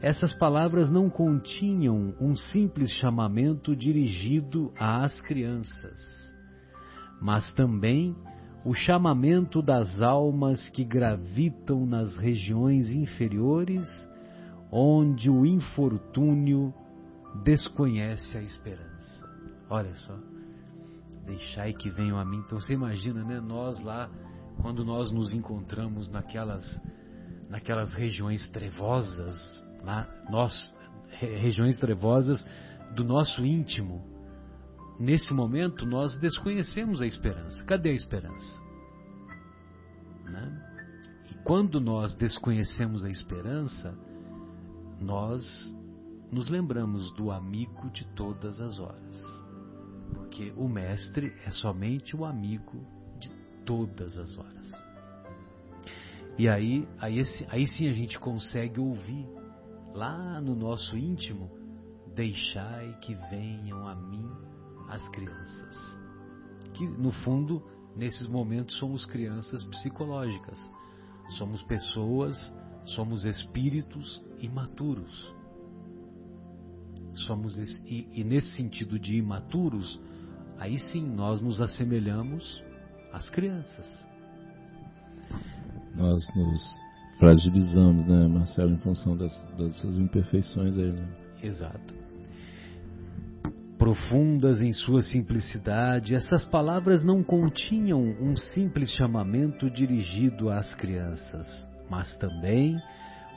Speaker 2: essas palavras não continham um simples chamamento dirigido às crianças, mas também o chamamento das almas que gravitam nas regiões inferiores, onde o infortúnio desconhece a esperança. Olha só, deixai que venham a mim. Então você imagina, né? Nós lá, quando nós nos encontramos naquelas, naquelas regiões trevosas, lá, nós, regiões trevosas do nosso íntimo, nesse momento nós desconhecemos a esperança. Cadê a esperança? Né? E quando nós desconhecemos a esperança, nós nos lembramos do amigo de todas as horas. Porque o Mestre é somente o amigo de todas as horas. E aí, aí, aí sim a gente consegue ouvir lá no nosso íntimo: Deixai que venham a mim as crianças. Que no fundo, nesses momentos, somos crianças psicológicas. Somos pessoas, somos espíritos imaturos. Somos e, e nesse sentido de imaturos, aí sim nós nos assemelhamos às crianças.
Speaker 3: Nós nos fragilizamos, né, Marcelo, em função das, dessas imperfeições aí, né?
Speaker 2: Exato profundas em sua simplicidade, essas palavras não continham um simples chamamento dirigido às crianças, mas também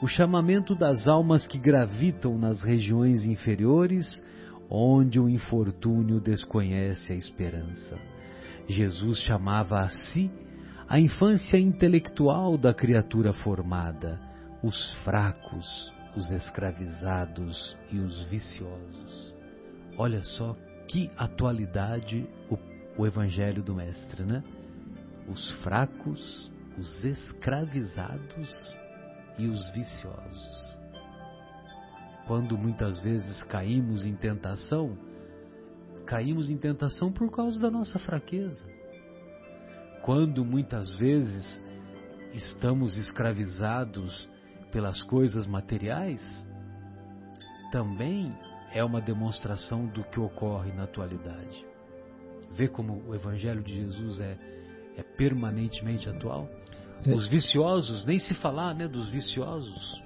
Speaker 2: o chamamento das almas que gravitam nas regiões inferiores, onde o infortúnio desconhece a esperança. Jesus chamava a si a infância intelectual da criatura formada, os fracos, os escravizados e os viciosos. Olha só que atualidade o, o Evangelho do Mestre, né? Os fracos, os escravizados e os viciosos. Quando muitas vezes caímos em tentação, caímos em tentação por causa da nossa fraqueza. Quando muitas vezes estamos escravizados pelas coisas materiais, também é uma demonstração do que ocorre na atualidade. Vê como o Evangelho de Jesus é, é permanentemente atual? É. Os viciosos, nem se falar né, dos viciosos.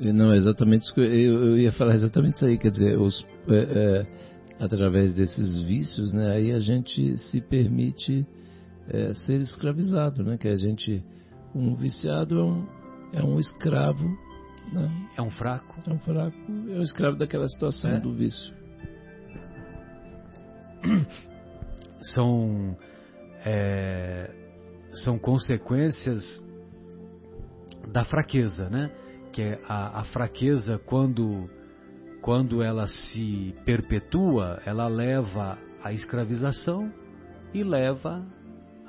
Speaker 3: Não, exatamente isso que eu, eu ia falar exatamente isso aí, quer dizer, os, é, é, através desses vícios, né, aí a gente se permite é, ser escravizado, né, que a gente, um viciado é um, é um escravo
Speaker 2: né? É um fraco.
Speaker 3: É um fraco, é um escravo daquela situação é. do vício.
Speaker 2: São, é, são consequências da fraqueza, né? Que é a, a fraqueza quando, quando ela se perpetua, ela leva à escravização e leva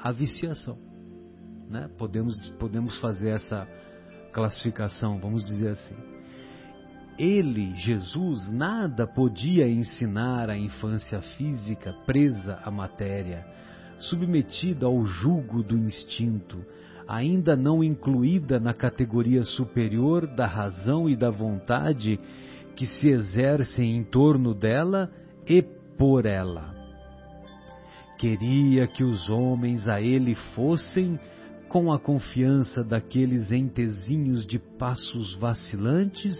Speaker 2: à viciação. Né? Podemos, podemos fazer essa, classificação, vamos dizer assim. Ele, Jesus, nada podia ensinar à infância física presa à matéria, submetida ao jugo do instinto, ainda não incluída na categoria superior da razão e da vontade que se exercem em torno dela e por ela. Queria que os homens a ele fossem com a confiança daqueles entezinhos de passos vacilantes,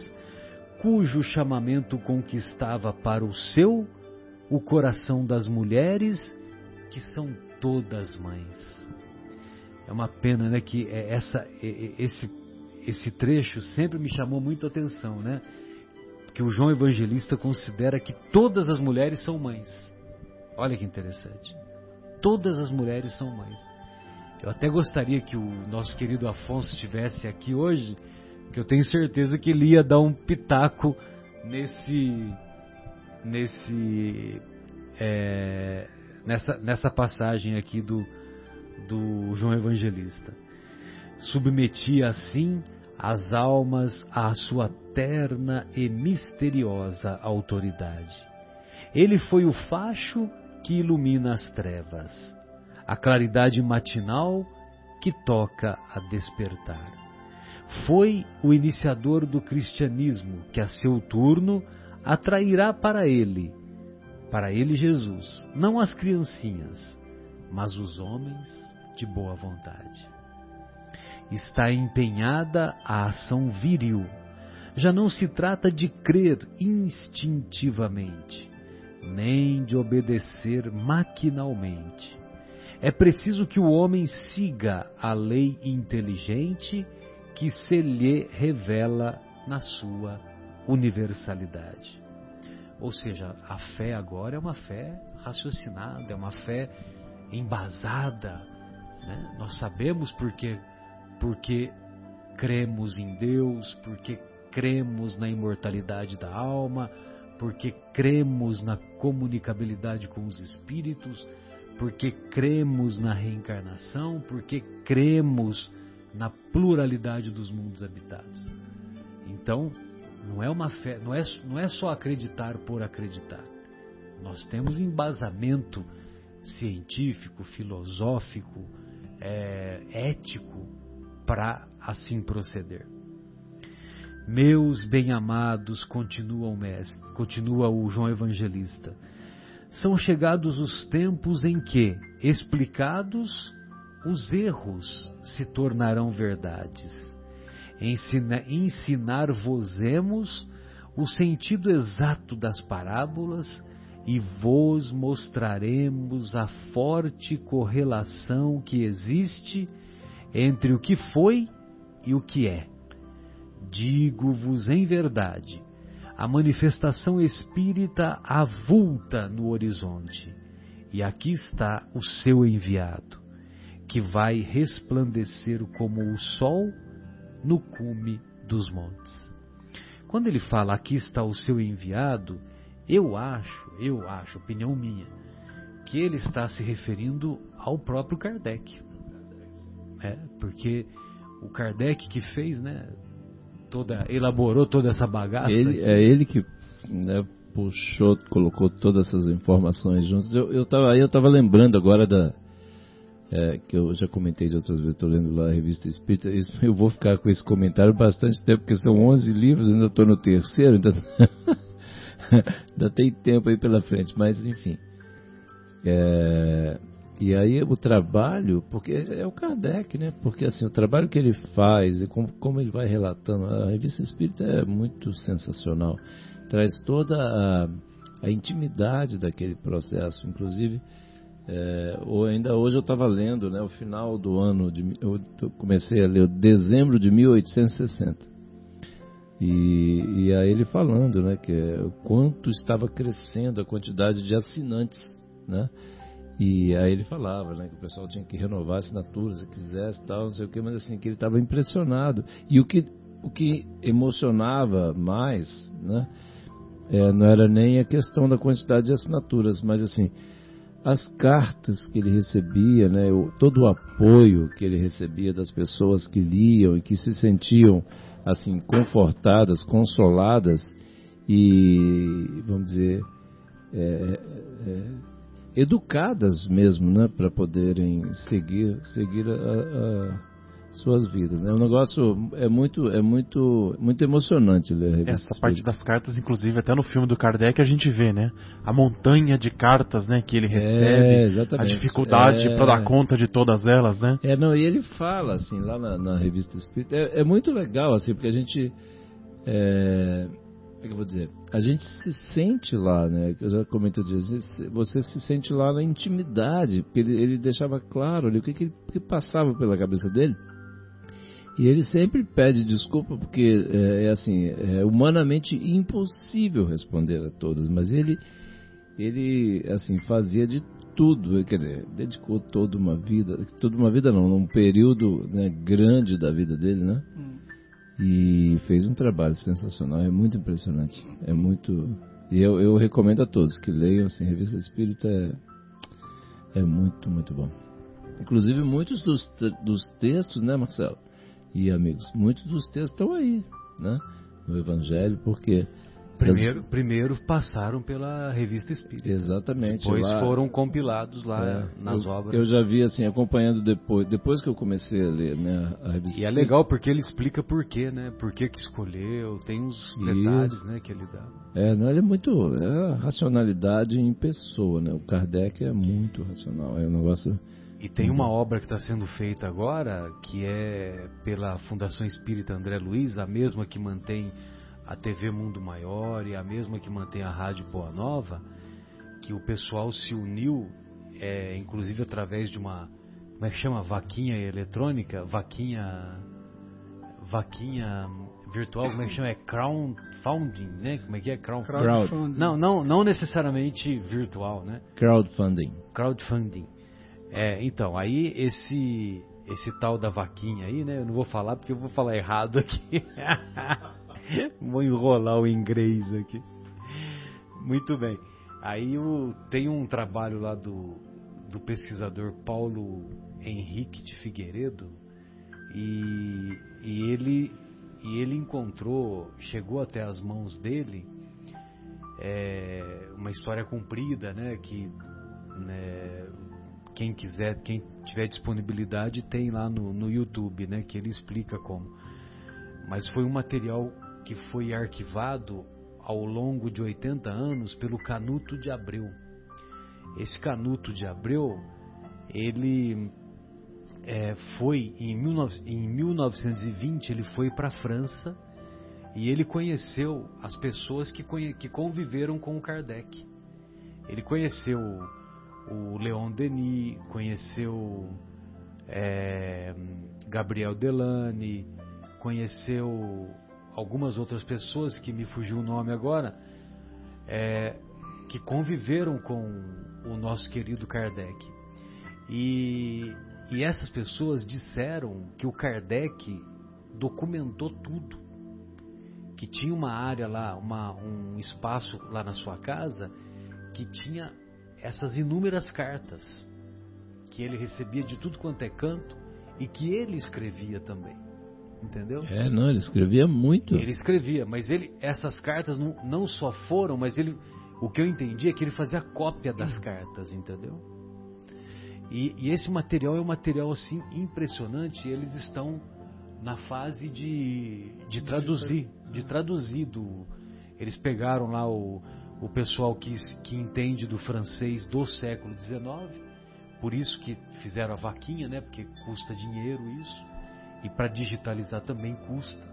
Speaker 2: cujo chamamento conquistava para o seu o coração das mulheres, que são todas mães. É uma pena, né, que é essa, esse, esse trecho sempre me chamou muito a atenção, né? Que o João Evangelista considera que todas as mulheres são mães. Olha que interessante. Todas as mulheres são mães. Eu até gostaria que o nosso querido Afonso estivesse aqui hoje, que eu tenho certeza que ele ia dar um pitaco nesse, nesse, é, nessa, nessa passagem aqui do, do João Evangelista. Submetia assim as almas à sua terna e misteriosa autoridade. Ele foi o facho que ilumina as trevas, a claridade matinal que toca a despertar. Foi o iniciador do cristianismo que, a seu turno, atrairá para ele, para ele Jesus, não as criancinhas, mas os homens de boa vontade. Está empenhada a ação viril. Já não se trata de crer instintivamente, nem de obedecer maquinalmente. É preciso que o homem siga a lei inteligente que se lhe revela na sua universalidade. Ou seja, a fé agora é uma fé raciocinada, é uma fé embasada. Né? Nós sabemos porque, porque cremos em Deus, porque cremos na imortalidade da alma, porque cremos na comunicabilidade com os espíritos, porque cremos na reencarnação, porque cremos na pluralidade dos mundos habitados. Então, não é uma fé, não é, não é só acreditar por acreditar. Nós temos embasamento científico, filosófico, é, ético para assim proceder. Meus bem-amados, continua o mestre, continua o João Evangelista, são chegados os tempos em que, explicados, os erros se tornarão verdades. Ensina, Ensinar-vos-emos o sentido exato das parábolas e vos mostraremos a forte correlação que existe entre o que foi e o que é. Digo-vos em verdade, a manifestação espírita avulta no horizonte, e aqui está o seu enviado, que vai resplandecer como o sol no cume dos montes. Quando ele fala aqui está o seu enviado, eu acho, eu acho, opinião minha, que ele está se referindo ao próprio Kardec. É, porque o Kardec que fez, né, toda, elaborou toda essa bagaça.
Speaker 3: Ele, é ele que né, puxou, colocou todas essas informações juntas. Eu, eu tava, aí eu estava lembrando agora da é, que eu já comentei de outras vezes, estou lendo lá a revista Espírita, isso, eu vou ficar com esse comentário bastante tempo, porque são 11 livros, ainda estou no terceiro, então Ainda tem tempo aí pela frente, mas enfim. É, e aí o trabalho, porque é o Kardec, né? Porque assim, o trabalho que ele faz, como, como ele vai relatando, a revista Espírita é muito sensacional. Traz toda a, a intimidade daquele processo. Inclusive, é, ou ainda hoje eu estava lendo, né? O final do ano, de, eu comecei a ler dezembro de 1860. E, e aí ele falando, né, que quanto estava crescendo a quantidade de assinantes, né? E aí ele falava, né, que o pessoal tinha que renovar assinaturas se quisesse, tal, não sei o que, mas assim que ele estava impressionado. E o que o que emocionava mais, né, é, não era nem a questão da quantidade de assinaturas, mas assim as cartas que ele recebia, né, todo o apoio que ele recebia das pessoas que liam e que se sentiam assim confortadas, consoladas e vamos dizer é, é, educadas mesmo, né, para poderem seguir seguir a, a, suas vidas. Né? O negócio é muito, é muito, muito emocionante ler a
Speaker 4: revista. Essa parte das cartas, inclusive, até no filme do Kardec a gente vê, né? A montanha de cartas, né, que ele é, recebe, é, a dificuldade é... para dar conta de todas elas, né?
Speaker 3: É, não, e ele fala assim lá na, na revista Espírita, é, é, muito legal assim, porque a gente é, como é que eu vou dizer? A gente se sente lá, né? Eu já comentei dias, você se sente lá na intimidade, porque ele, ele deixava claro ali o que, que, que passava pela cabeça dele. E ele sempre pede desculpa porque é, é, assim, é humanamente impossível responder a todas, mas ele ele assim fazia de tudo, quer dizer, dedicou toda uma vida, toda uma vida não, um período né, grande da vida dele, né? Hum. E fez um trabalho sensacional, é muito impressionante, é muito e eu, eu recomendo a todos que leiam assim, Revista Espírita é, é muito muito bom. Inclusive muitos dos, dos textos, né, Marcelo? E amigos, muitos dos textos estão aí, né? No Evangelho, porque
Speaker 2: Primeiro, primeiro passaram pela revista Espírita.
Speaker 3: Exatamente.
Speaker 2: Depois lá, foram compilados lá é, nas
Speaker 3: eu,
Speaker 2: obras.
Speaker 3: Eu já vi assim, acompanhando depois, depois que eu comecei a ler né, a revista.
Speaker 2: E é legal porque ele explica por quê, né? Por que, que escolheu, tem uns detalhes, né, que ele dá.
Speaker 3: É, não, ele é muito é a racionalidade em pessoa, né? O Kardec é muito racional, é um negócio
Speaker 2: e tem uma obra que está sendo feita agora, que é pela Fundação Espírita André Luiz, a mesma que mantém a TV Mundo Maior e a mesma que mantém a Rádio Boa Nova, que o pessoal se uniu, é, inclusive através de uma, como é que chama? Vaquinha eletrônica? Vaquinha. Vaquinha virtual, como é que chama? É crowdfunding, né? Como é que é?
Speaker 3: Crowd... Crowdfunding.
Speaker 2: Não, não, não necessariamente virtual, né?
Speaker 3: Crowdfunding.
Speaker 2: Crowdfunding. É, então, aí esse esse tal da vaquinha aí, né? Eu não vou falar porque eu vou falar errado aqui. vou enrolar o inglês aqui. Muito bem. Aí o, tem um trabalho lá do, do pesquisador Paulo Henrique de Figueiredo e, e ele e ele encontrou, chegou até as mãos dele é, uma história comprida, né? Que né, quem quiser, quem tiver disponibilidade, tem lá no, no YouTube, né? Que ele explica como. Mas foi um material que foi arquivado ao longo de 80 anos pelo Canuto de Abreu. Esse Canuto de Abreu, ele é, foi em, 19, em 1920 ele foi para a França e ele conheceu as pessoas que, que conviveram com o Kardec. Ele conheceu o Leon Denis, conheceu é, Gabriel Delane, conheceu algumas outras pessoas que me fugiu o nome agora, é, que conviveram com o nosso querido Kardec. E, e essas pessoas disseram que o Kardec documentou tudo. Que tinha uma área lá, uma, um espaço lá na sua casa que tinha essas inúmeras cartas que ele recebia de tudo quanto é canto e que ele escrevia também. Entendeu?
Speaker 3: É, não, ele escrevia muito.
Speaker 2: Ele escrevia, mas ele essas cartas não, não só foram, mas ele o que eu entendi é que ele fazia cópia das cartas, entendeu? E, e esse material é um material assim impressionante. Eles estão na fase de, de traduzir, de traduzir do, eles pegaram lá o, o pessoal que, que entende do francês do século XIX, por isso que fizeram a vaquinha, né? Porque custa dinheiro isso, e para digitalizar também custa.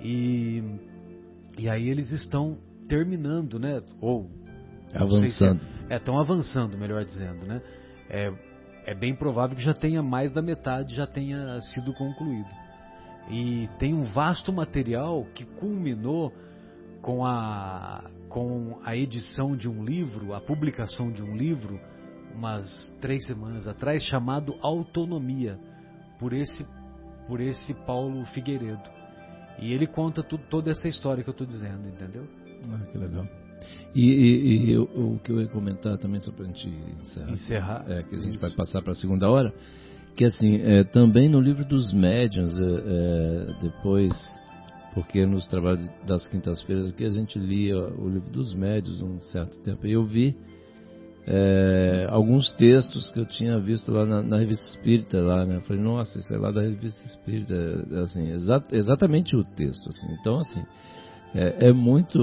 Speaker 2: E, e aí eles estão terminando, né? Ou
Speaker 3: avançando.
Speaker 2: Se é, estão é, avançando, melhor dizendo, né? É, é bem provável que já tenha mais da metade já tenha sido concluído. E tem um vasto material que culminou com a, com a edição de um livro, a publicação de um livro, umas três semanas atrás, chamado Autonomia, por esse, por esse Paulo Figueiredo. E ele conta toda essa história que eu estou dizendo, entendeu?
Speaker 3: Ah, que legal. E, e, e eu, o que eu ia comentar também, só para a gente encerrar,
Speaker 2: encerrar
Speaker 3: é, que a gente isso. vai passar para a segunda hora, que assim, é, também no livro dos médiuns, é, é, depois porque nos trabalhos das quintas-feiras aqui a gente lia o livro dos médios um certo tempo. E eu vi é, alguns textos que eu tinha visto lá na, na, revista Espírita lá, né? Eu falei, nossa, isso é lá da revista Espírita, assim, exa exatamente o texto, assim. Então, assim, é, é, muito,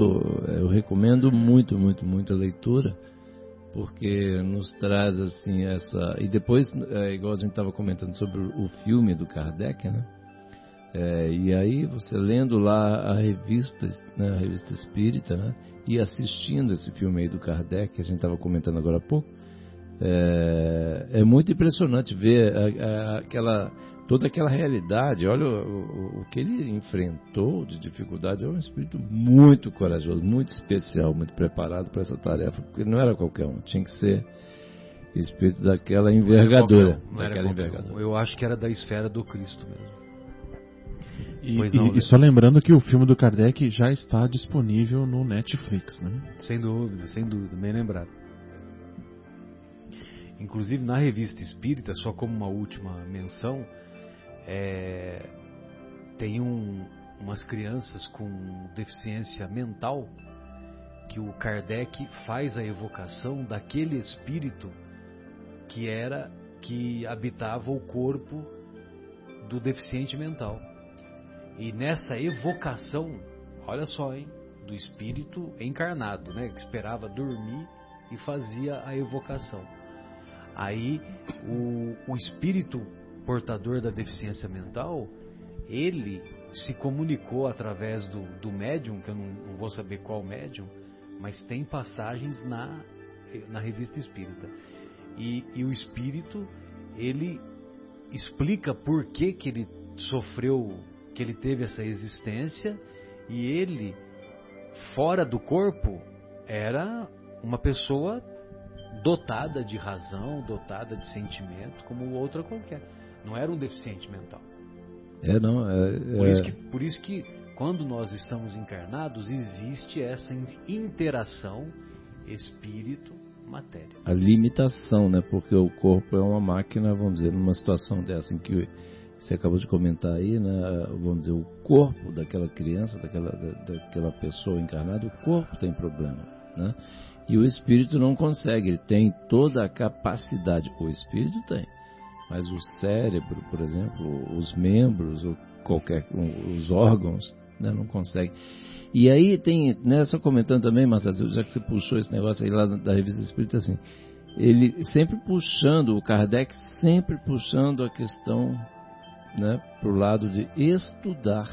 Speaker 3: eu recomendo muito, muito, muito a leitura, porque nos traz, assim, essa... E depois, é, igual a gente estava comentando sobre o filme do Kardec, né? É, e aí você lendo lá a revista, né, a revista Espírita, né, e assistindo esse filme aí do Kardec, que a gente estava comentando agora há pouco, é, é muito impressionante ver a, a, aquela toda aquela realidade. Olha o, o, o, que ele enfrentou de dificuldades. É um espírito muito corajoso, muito especial, muito preparado para essa tarefa, porque não era qualquer um, tinha que ser espírito daquela envergadura.
Speaker 2: Daquela envergadura. Eu acho que era da esfera do Cristo mesmo.
Speaker 4: E, não, e, né? e, só lembrando que o filme do Kardec já está disponível no Netflix, né?
Speaker 2: Sem dúvida, sem dúvida, bem lembrado. Inclusive na revista Espírita, só como uma última menção, é, tem um, umas crianças com deficiência mental que o Kardec faz a evocação daquele espírito que era que habitava o corpo do deficiente mental. E nessa evocação, olha só, hein, do espírito encarnado, né, que esperava dormir e fazia a evocação. Aí o, o espírito portador da deficiência mental, ele se comunicou através do, do médium, que eu não, não vou saber qual médium, mas tem passagens na, na revista espírita. E, e o espírito, ele explica por que, que ele sofreu que ele teve essa existência e ele, fora do corpo, era uma pessoa dotada de razão, dotada de sentimento, como outra qualquer. Não era um deficiente mental.
Speaker 3: É, não. É,
Speaker 2: é... Por, isso que, por isso que, quando nós estamos encarnados, existe essa interação espírito-matéria.
Speaker 3: A limitação, né? Porque o corpo é uma máquina, vamos dizer, numa situação dessa em que você acabou de comentar aí, né, vamos dizer, o corpo daquela criança, daquela, da, daquela pessoa encarnada, o corpo tem problema, né? E o espírito não consegue, ele tem toda a capacidade, o espírito tem, mas o cérebro, por exemplo, os membros, ou qualquer, os órgãos, né, não consegue. E aí tem, né, só comentando também, Marcelo, já que você puxou esse negócio aí lá da revista Espírita, assim, ele sempre puxando, o Kardec sempre puxando a questão né, para o lado de estudar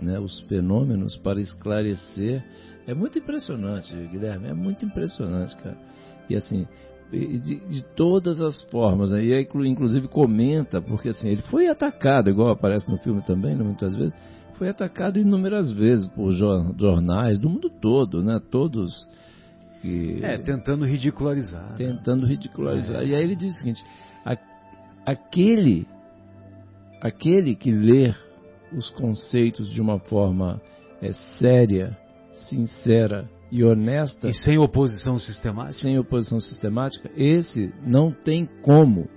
Speaker 3: né, os fenômenos para esclarecer. É muito impressionante, Guilherme, é muito impressionante, cara. E assim, de, de todas as formas, né, e aí, inclusive comenta, porque assim, ele foi atacado, igual aparece no filme também, né, muitas vezes, foi atacado inúmeras vezes por jornais do mundo todo, né, todos que...
Speaker 2: É, tentando ridicularizar. Né?
Speaker 3: Tentando ridicularizar. É. E aí ele diz o seguinte, aquele aquele que lê os conceitos de uma forma é, séria, sincera e honesta.
Speaker 2: E sem oposição sistemática?
Speaker 3: Sem oposição sistemática, esse não tem como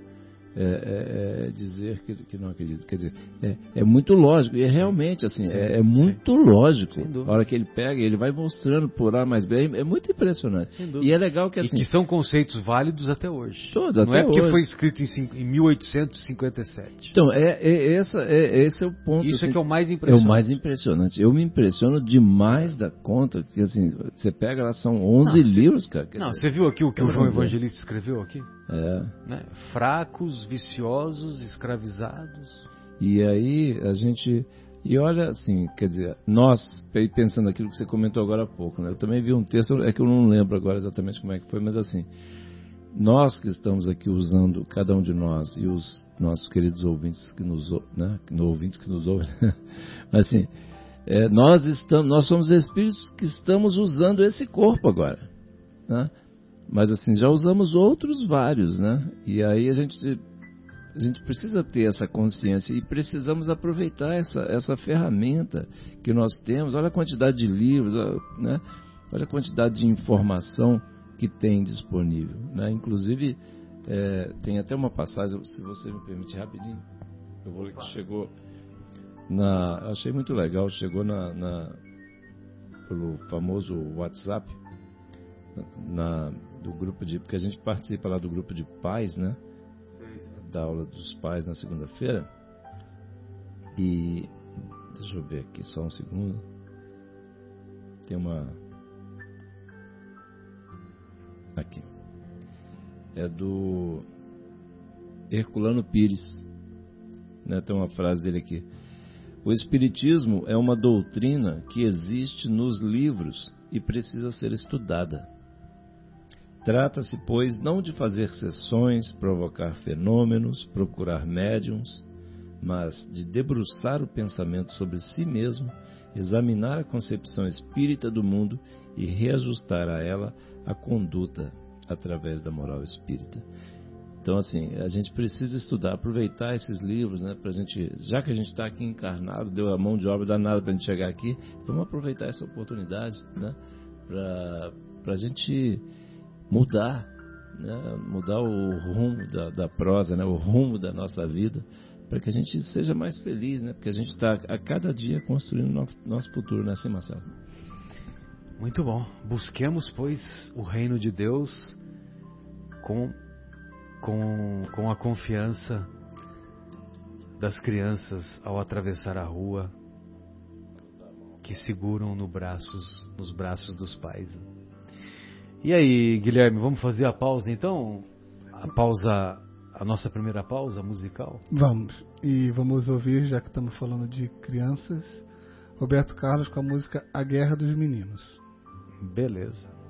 Speaker 3: é, é, é, dizer que, que, não acredito. Quer dizer, é, é muito lógico. E é realmente assim, sim, é, muito sim. lógico. A hora que ele pega, ele vai mostrando por A mais B. É muito impressionante. E é legal que assim.
Speaker 2: E que são conceitos válidos até hoje. Todos, não é porque hoje. foi escrito em, em 1857.
Speaker 3: Então, é, é, essa, é, esse é o ponto.
Speaker 2: Isso
Speaker 3: assim,
Speaker 2: é que é o mais impressionante.
Speaker 3: É o mais impressionante. Eu me impressiono demais da conta, que assim, você pega lá, são 11 não, livros, cara.
Speaker 2: Não, dizer, você viu aqui o que o João Evangelista escreveu aqui? É. Né? Fracos, viciosos, escravizados.
Speaker 3: E aí a gente. E olha assim, quer dizer, nós, pensando aquilo que você comentou agora há pouco, né? Eu também vi um texto, é que eu não lembro agora exatamente como é que foi, mas assim, nós que estamos aqui usando, cada um de nós, e os nossos queridos ouvintes que nos, né? ouvintes que nos ouvem, mas assim, é, nós estamos, nós somos espíritos que estamos usando esse corpo agora, né? Mas assim, já usamos outros vários, né? E aí a gente, a gente precisa ter essa consciência e precisamos aproveitar essa, essa ferramenta que nós temos. Olha a quantidade de livros, né? Olha a quantidade de informação que tem disponível, né? Inclusive, é, tem até uma passagem, se você me permite rapidinho, eu vou ler que chegou na, achei muito legal, chegou na, na pelo famoso WhatsApp, na, do grupo de. Porque a gente participa lá do grupo de pais, né? Da aula dos pais na segunda-feira. E. Deixa eu ver aqui só um segundo. Tem uma. Aqui. É do Herculano Pires. Né? Tem uma frase dele aqui. O Espiritismo é uma doutrina que existe nos livros e precisa ser estudada. Trata-se, pois, não de fazer sessões, provocar fenômenos, procurar médiums, mas de debruçar o pensamento sobre si mesmo, examinar a concepção espírita do mundo e reajustar a ela a conduta através da moral espírita. Então, assim, a gente precisa estudar, aproveitar esses livros, né, pra gente, já que a gente está aqui encarnado, deu a mão de obra danada para a gente chegar aqui, vamos aproveitar essa oportunidade, né, para a gente mudar, né, mudar o rumo da, da prosa, né, o rumo da nossa vida, para que a gente seja mais feliz, né, porque a gente está a cada dia construindo nosso, nosso futuro, né, assim, Marcelo?
Speaker 2: Muito bom. Busquemos, pois, o reino de Deus com com, com a confiança das crianças ao atravessar a rua que seguram no braços, nos braços dos pais. E aí, Guilherme, vamos fazer a pausa então? A pausa, a nossa primeira pausa musical?
Speaker 5: Vamos. E vamos ouvir, já que estamos falando de crianças, Roberto Carlos com a música A Guerra dos Meninos.
Speaker 2: Beleza.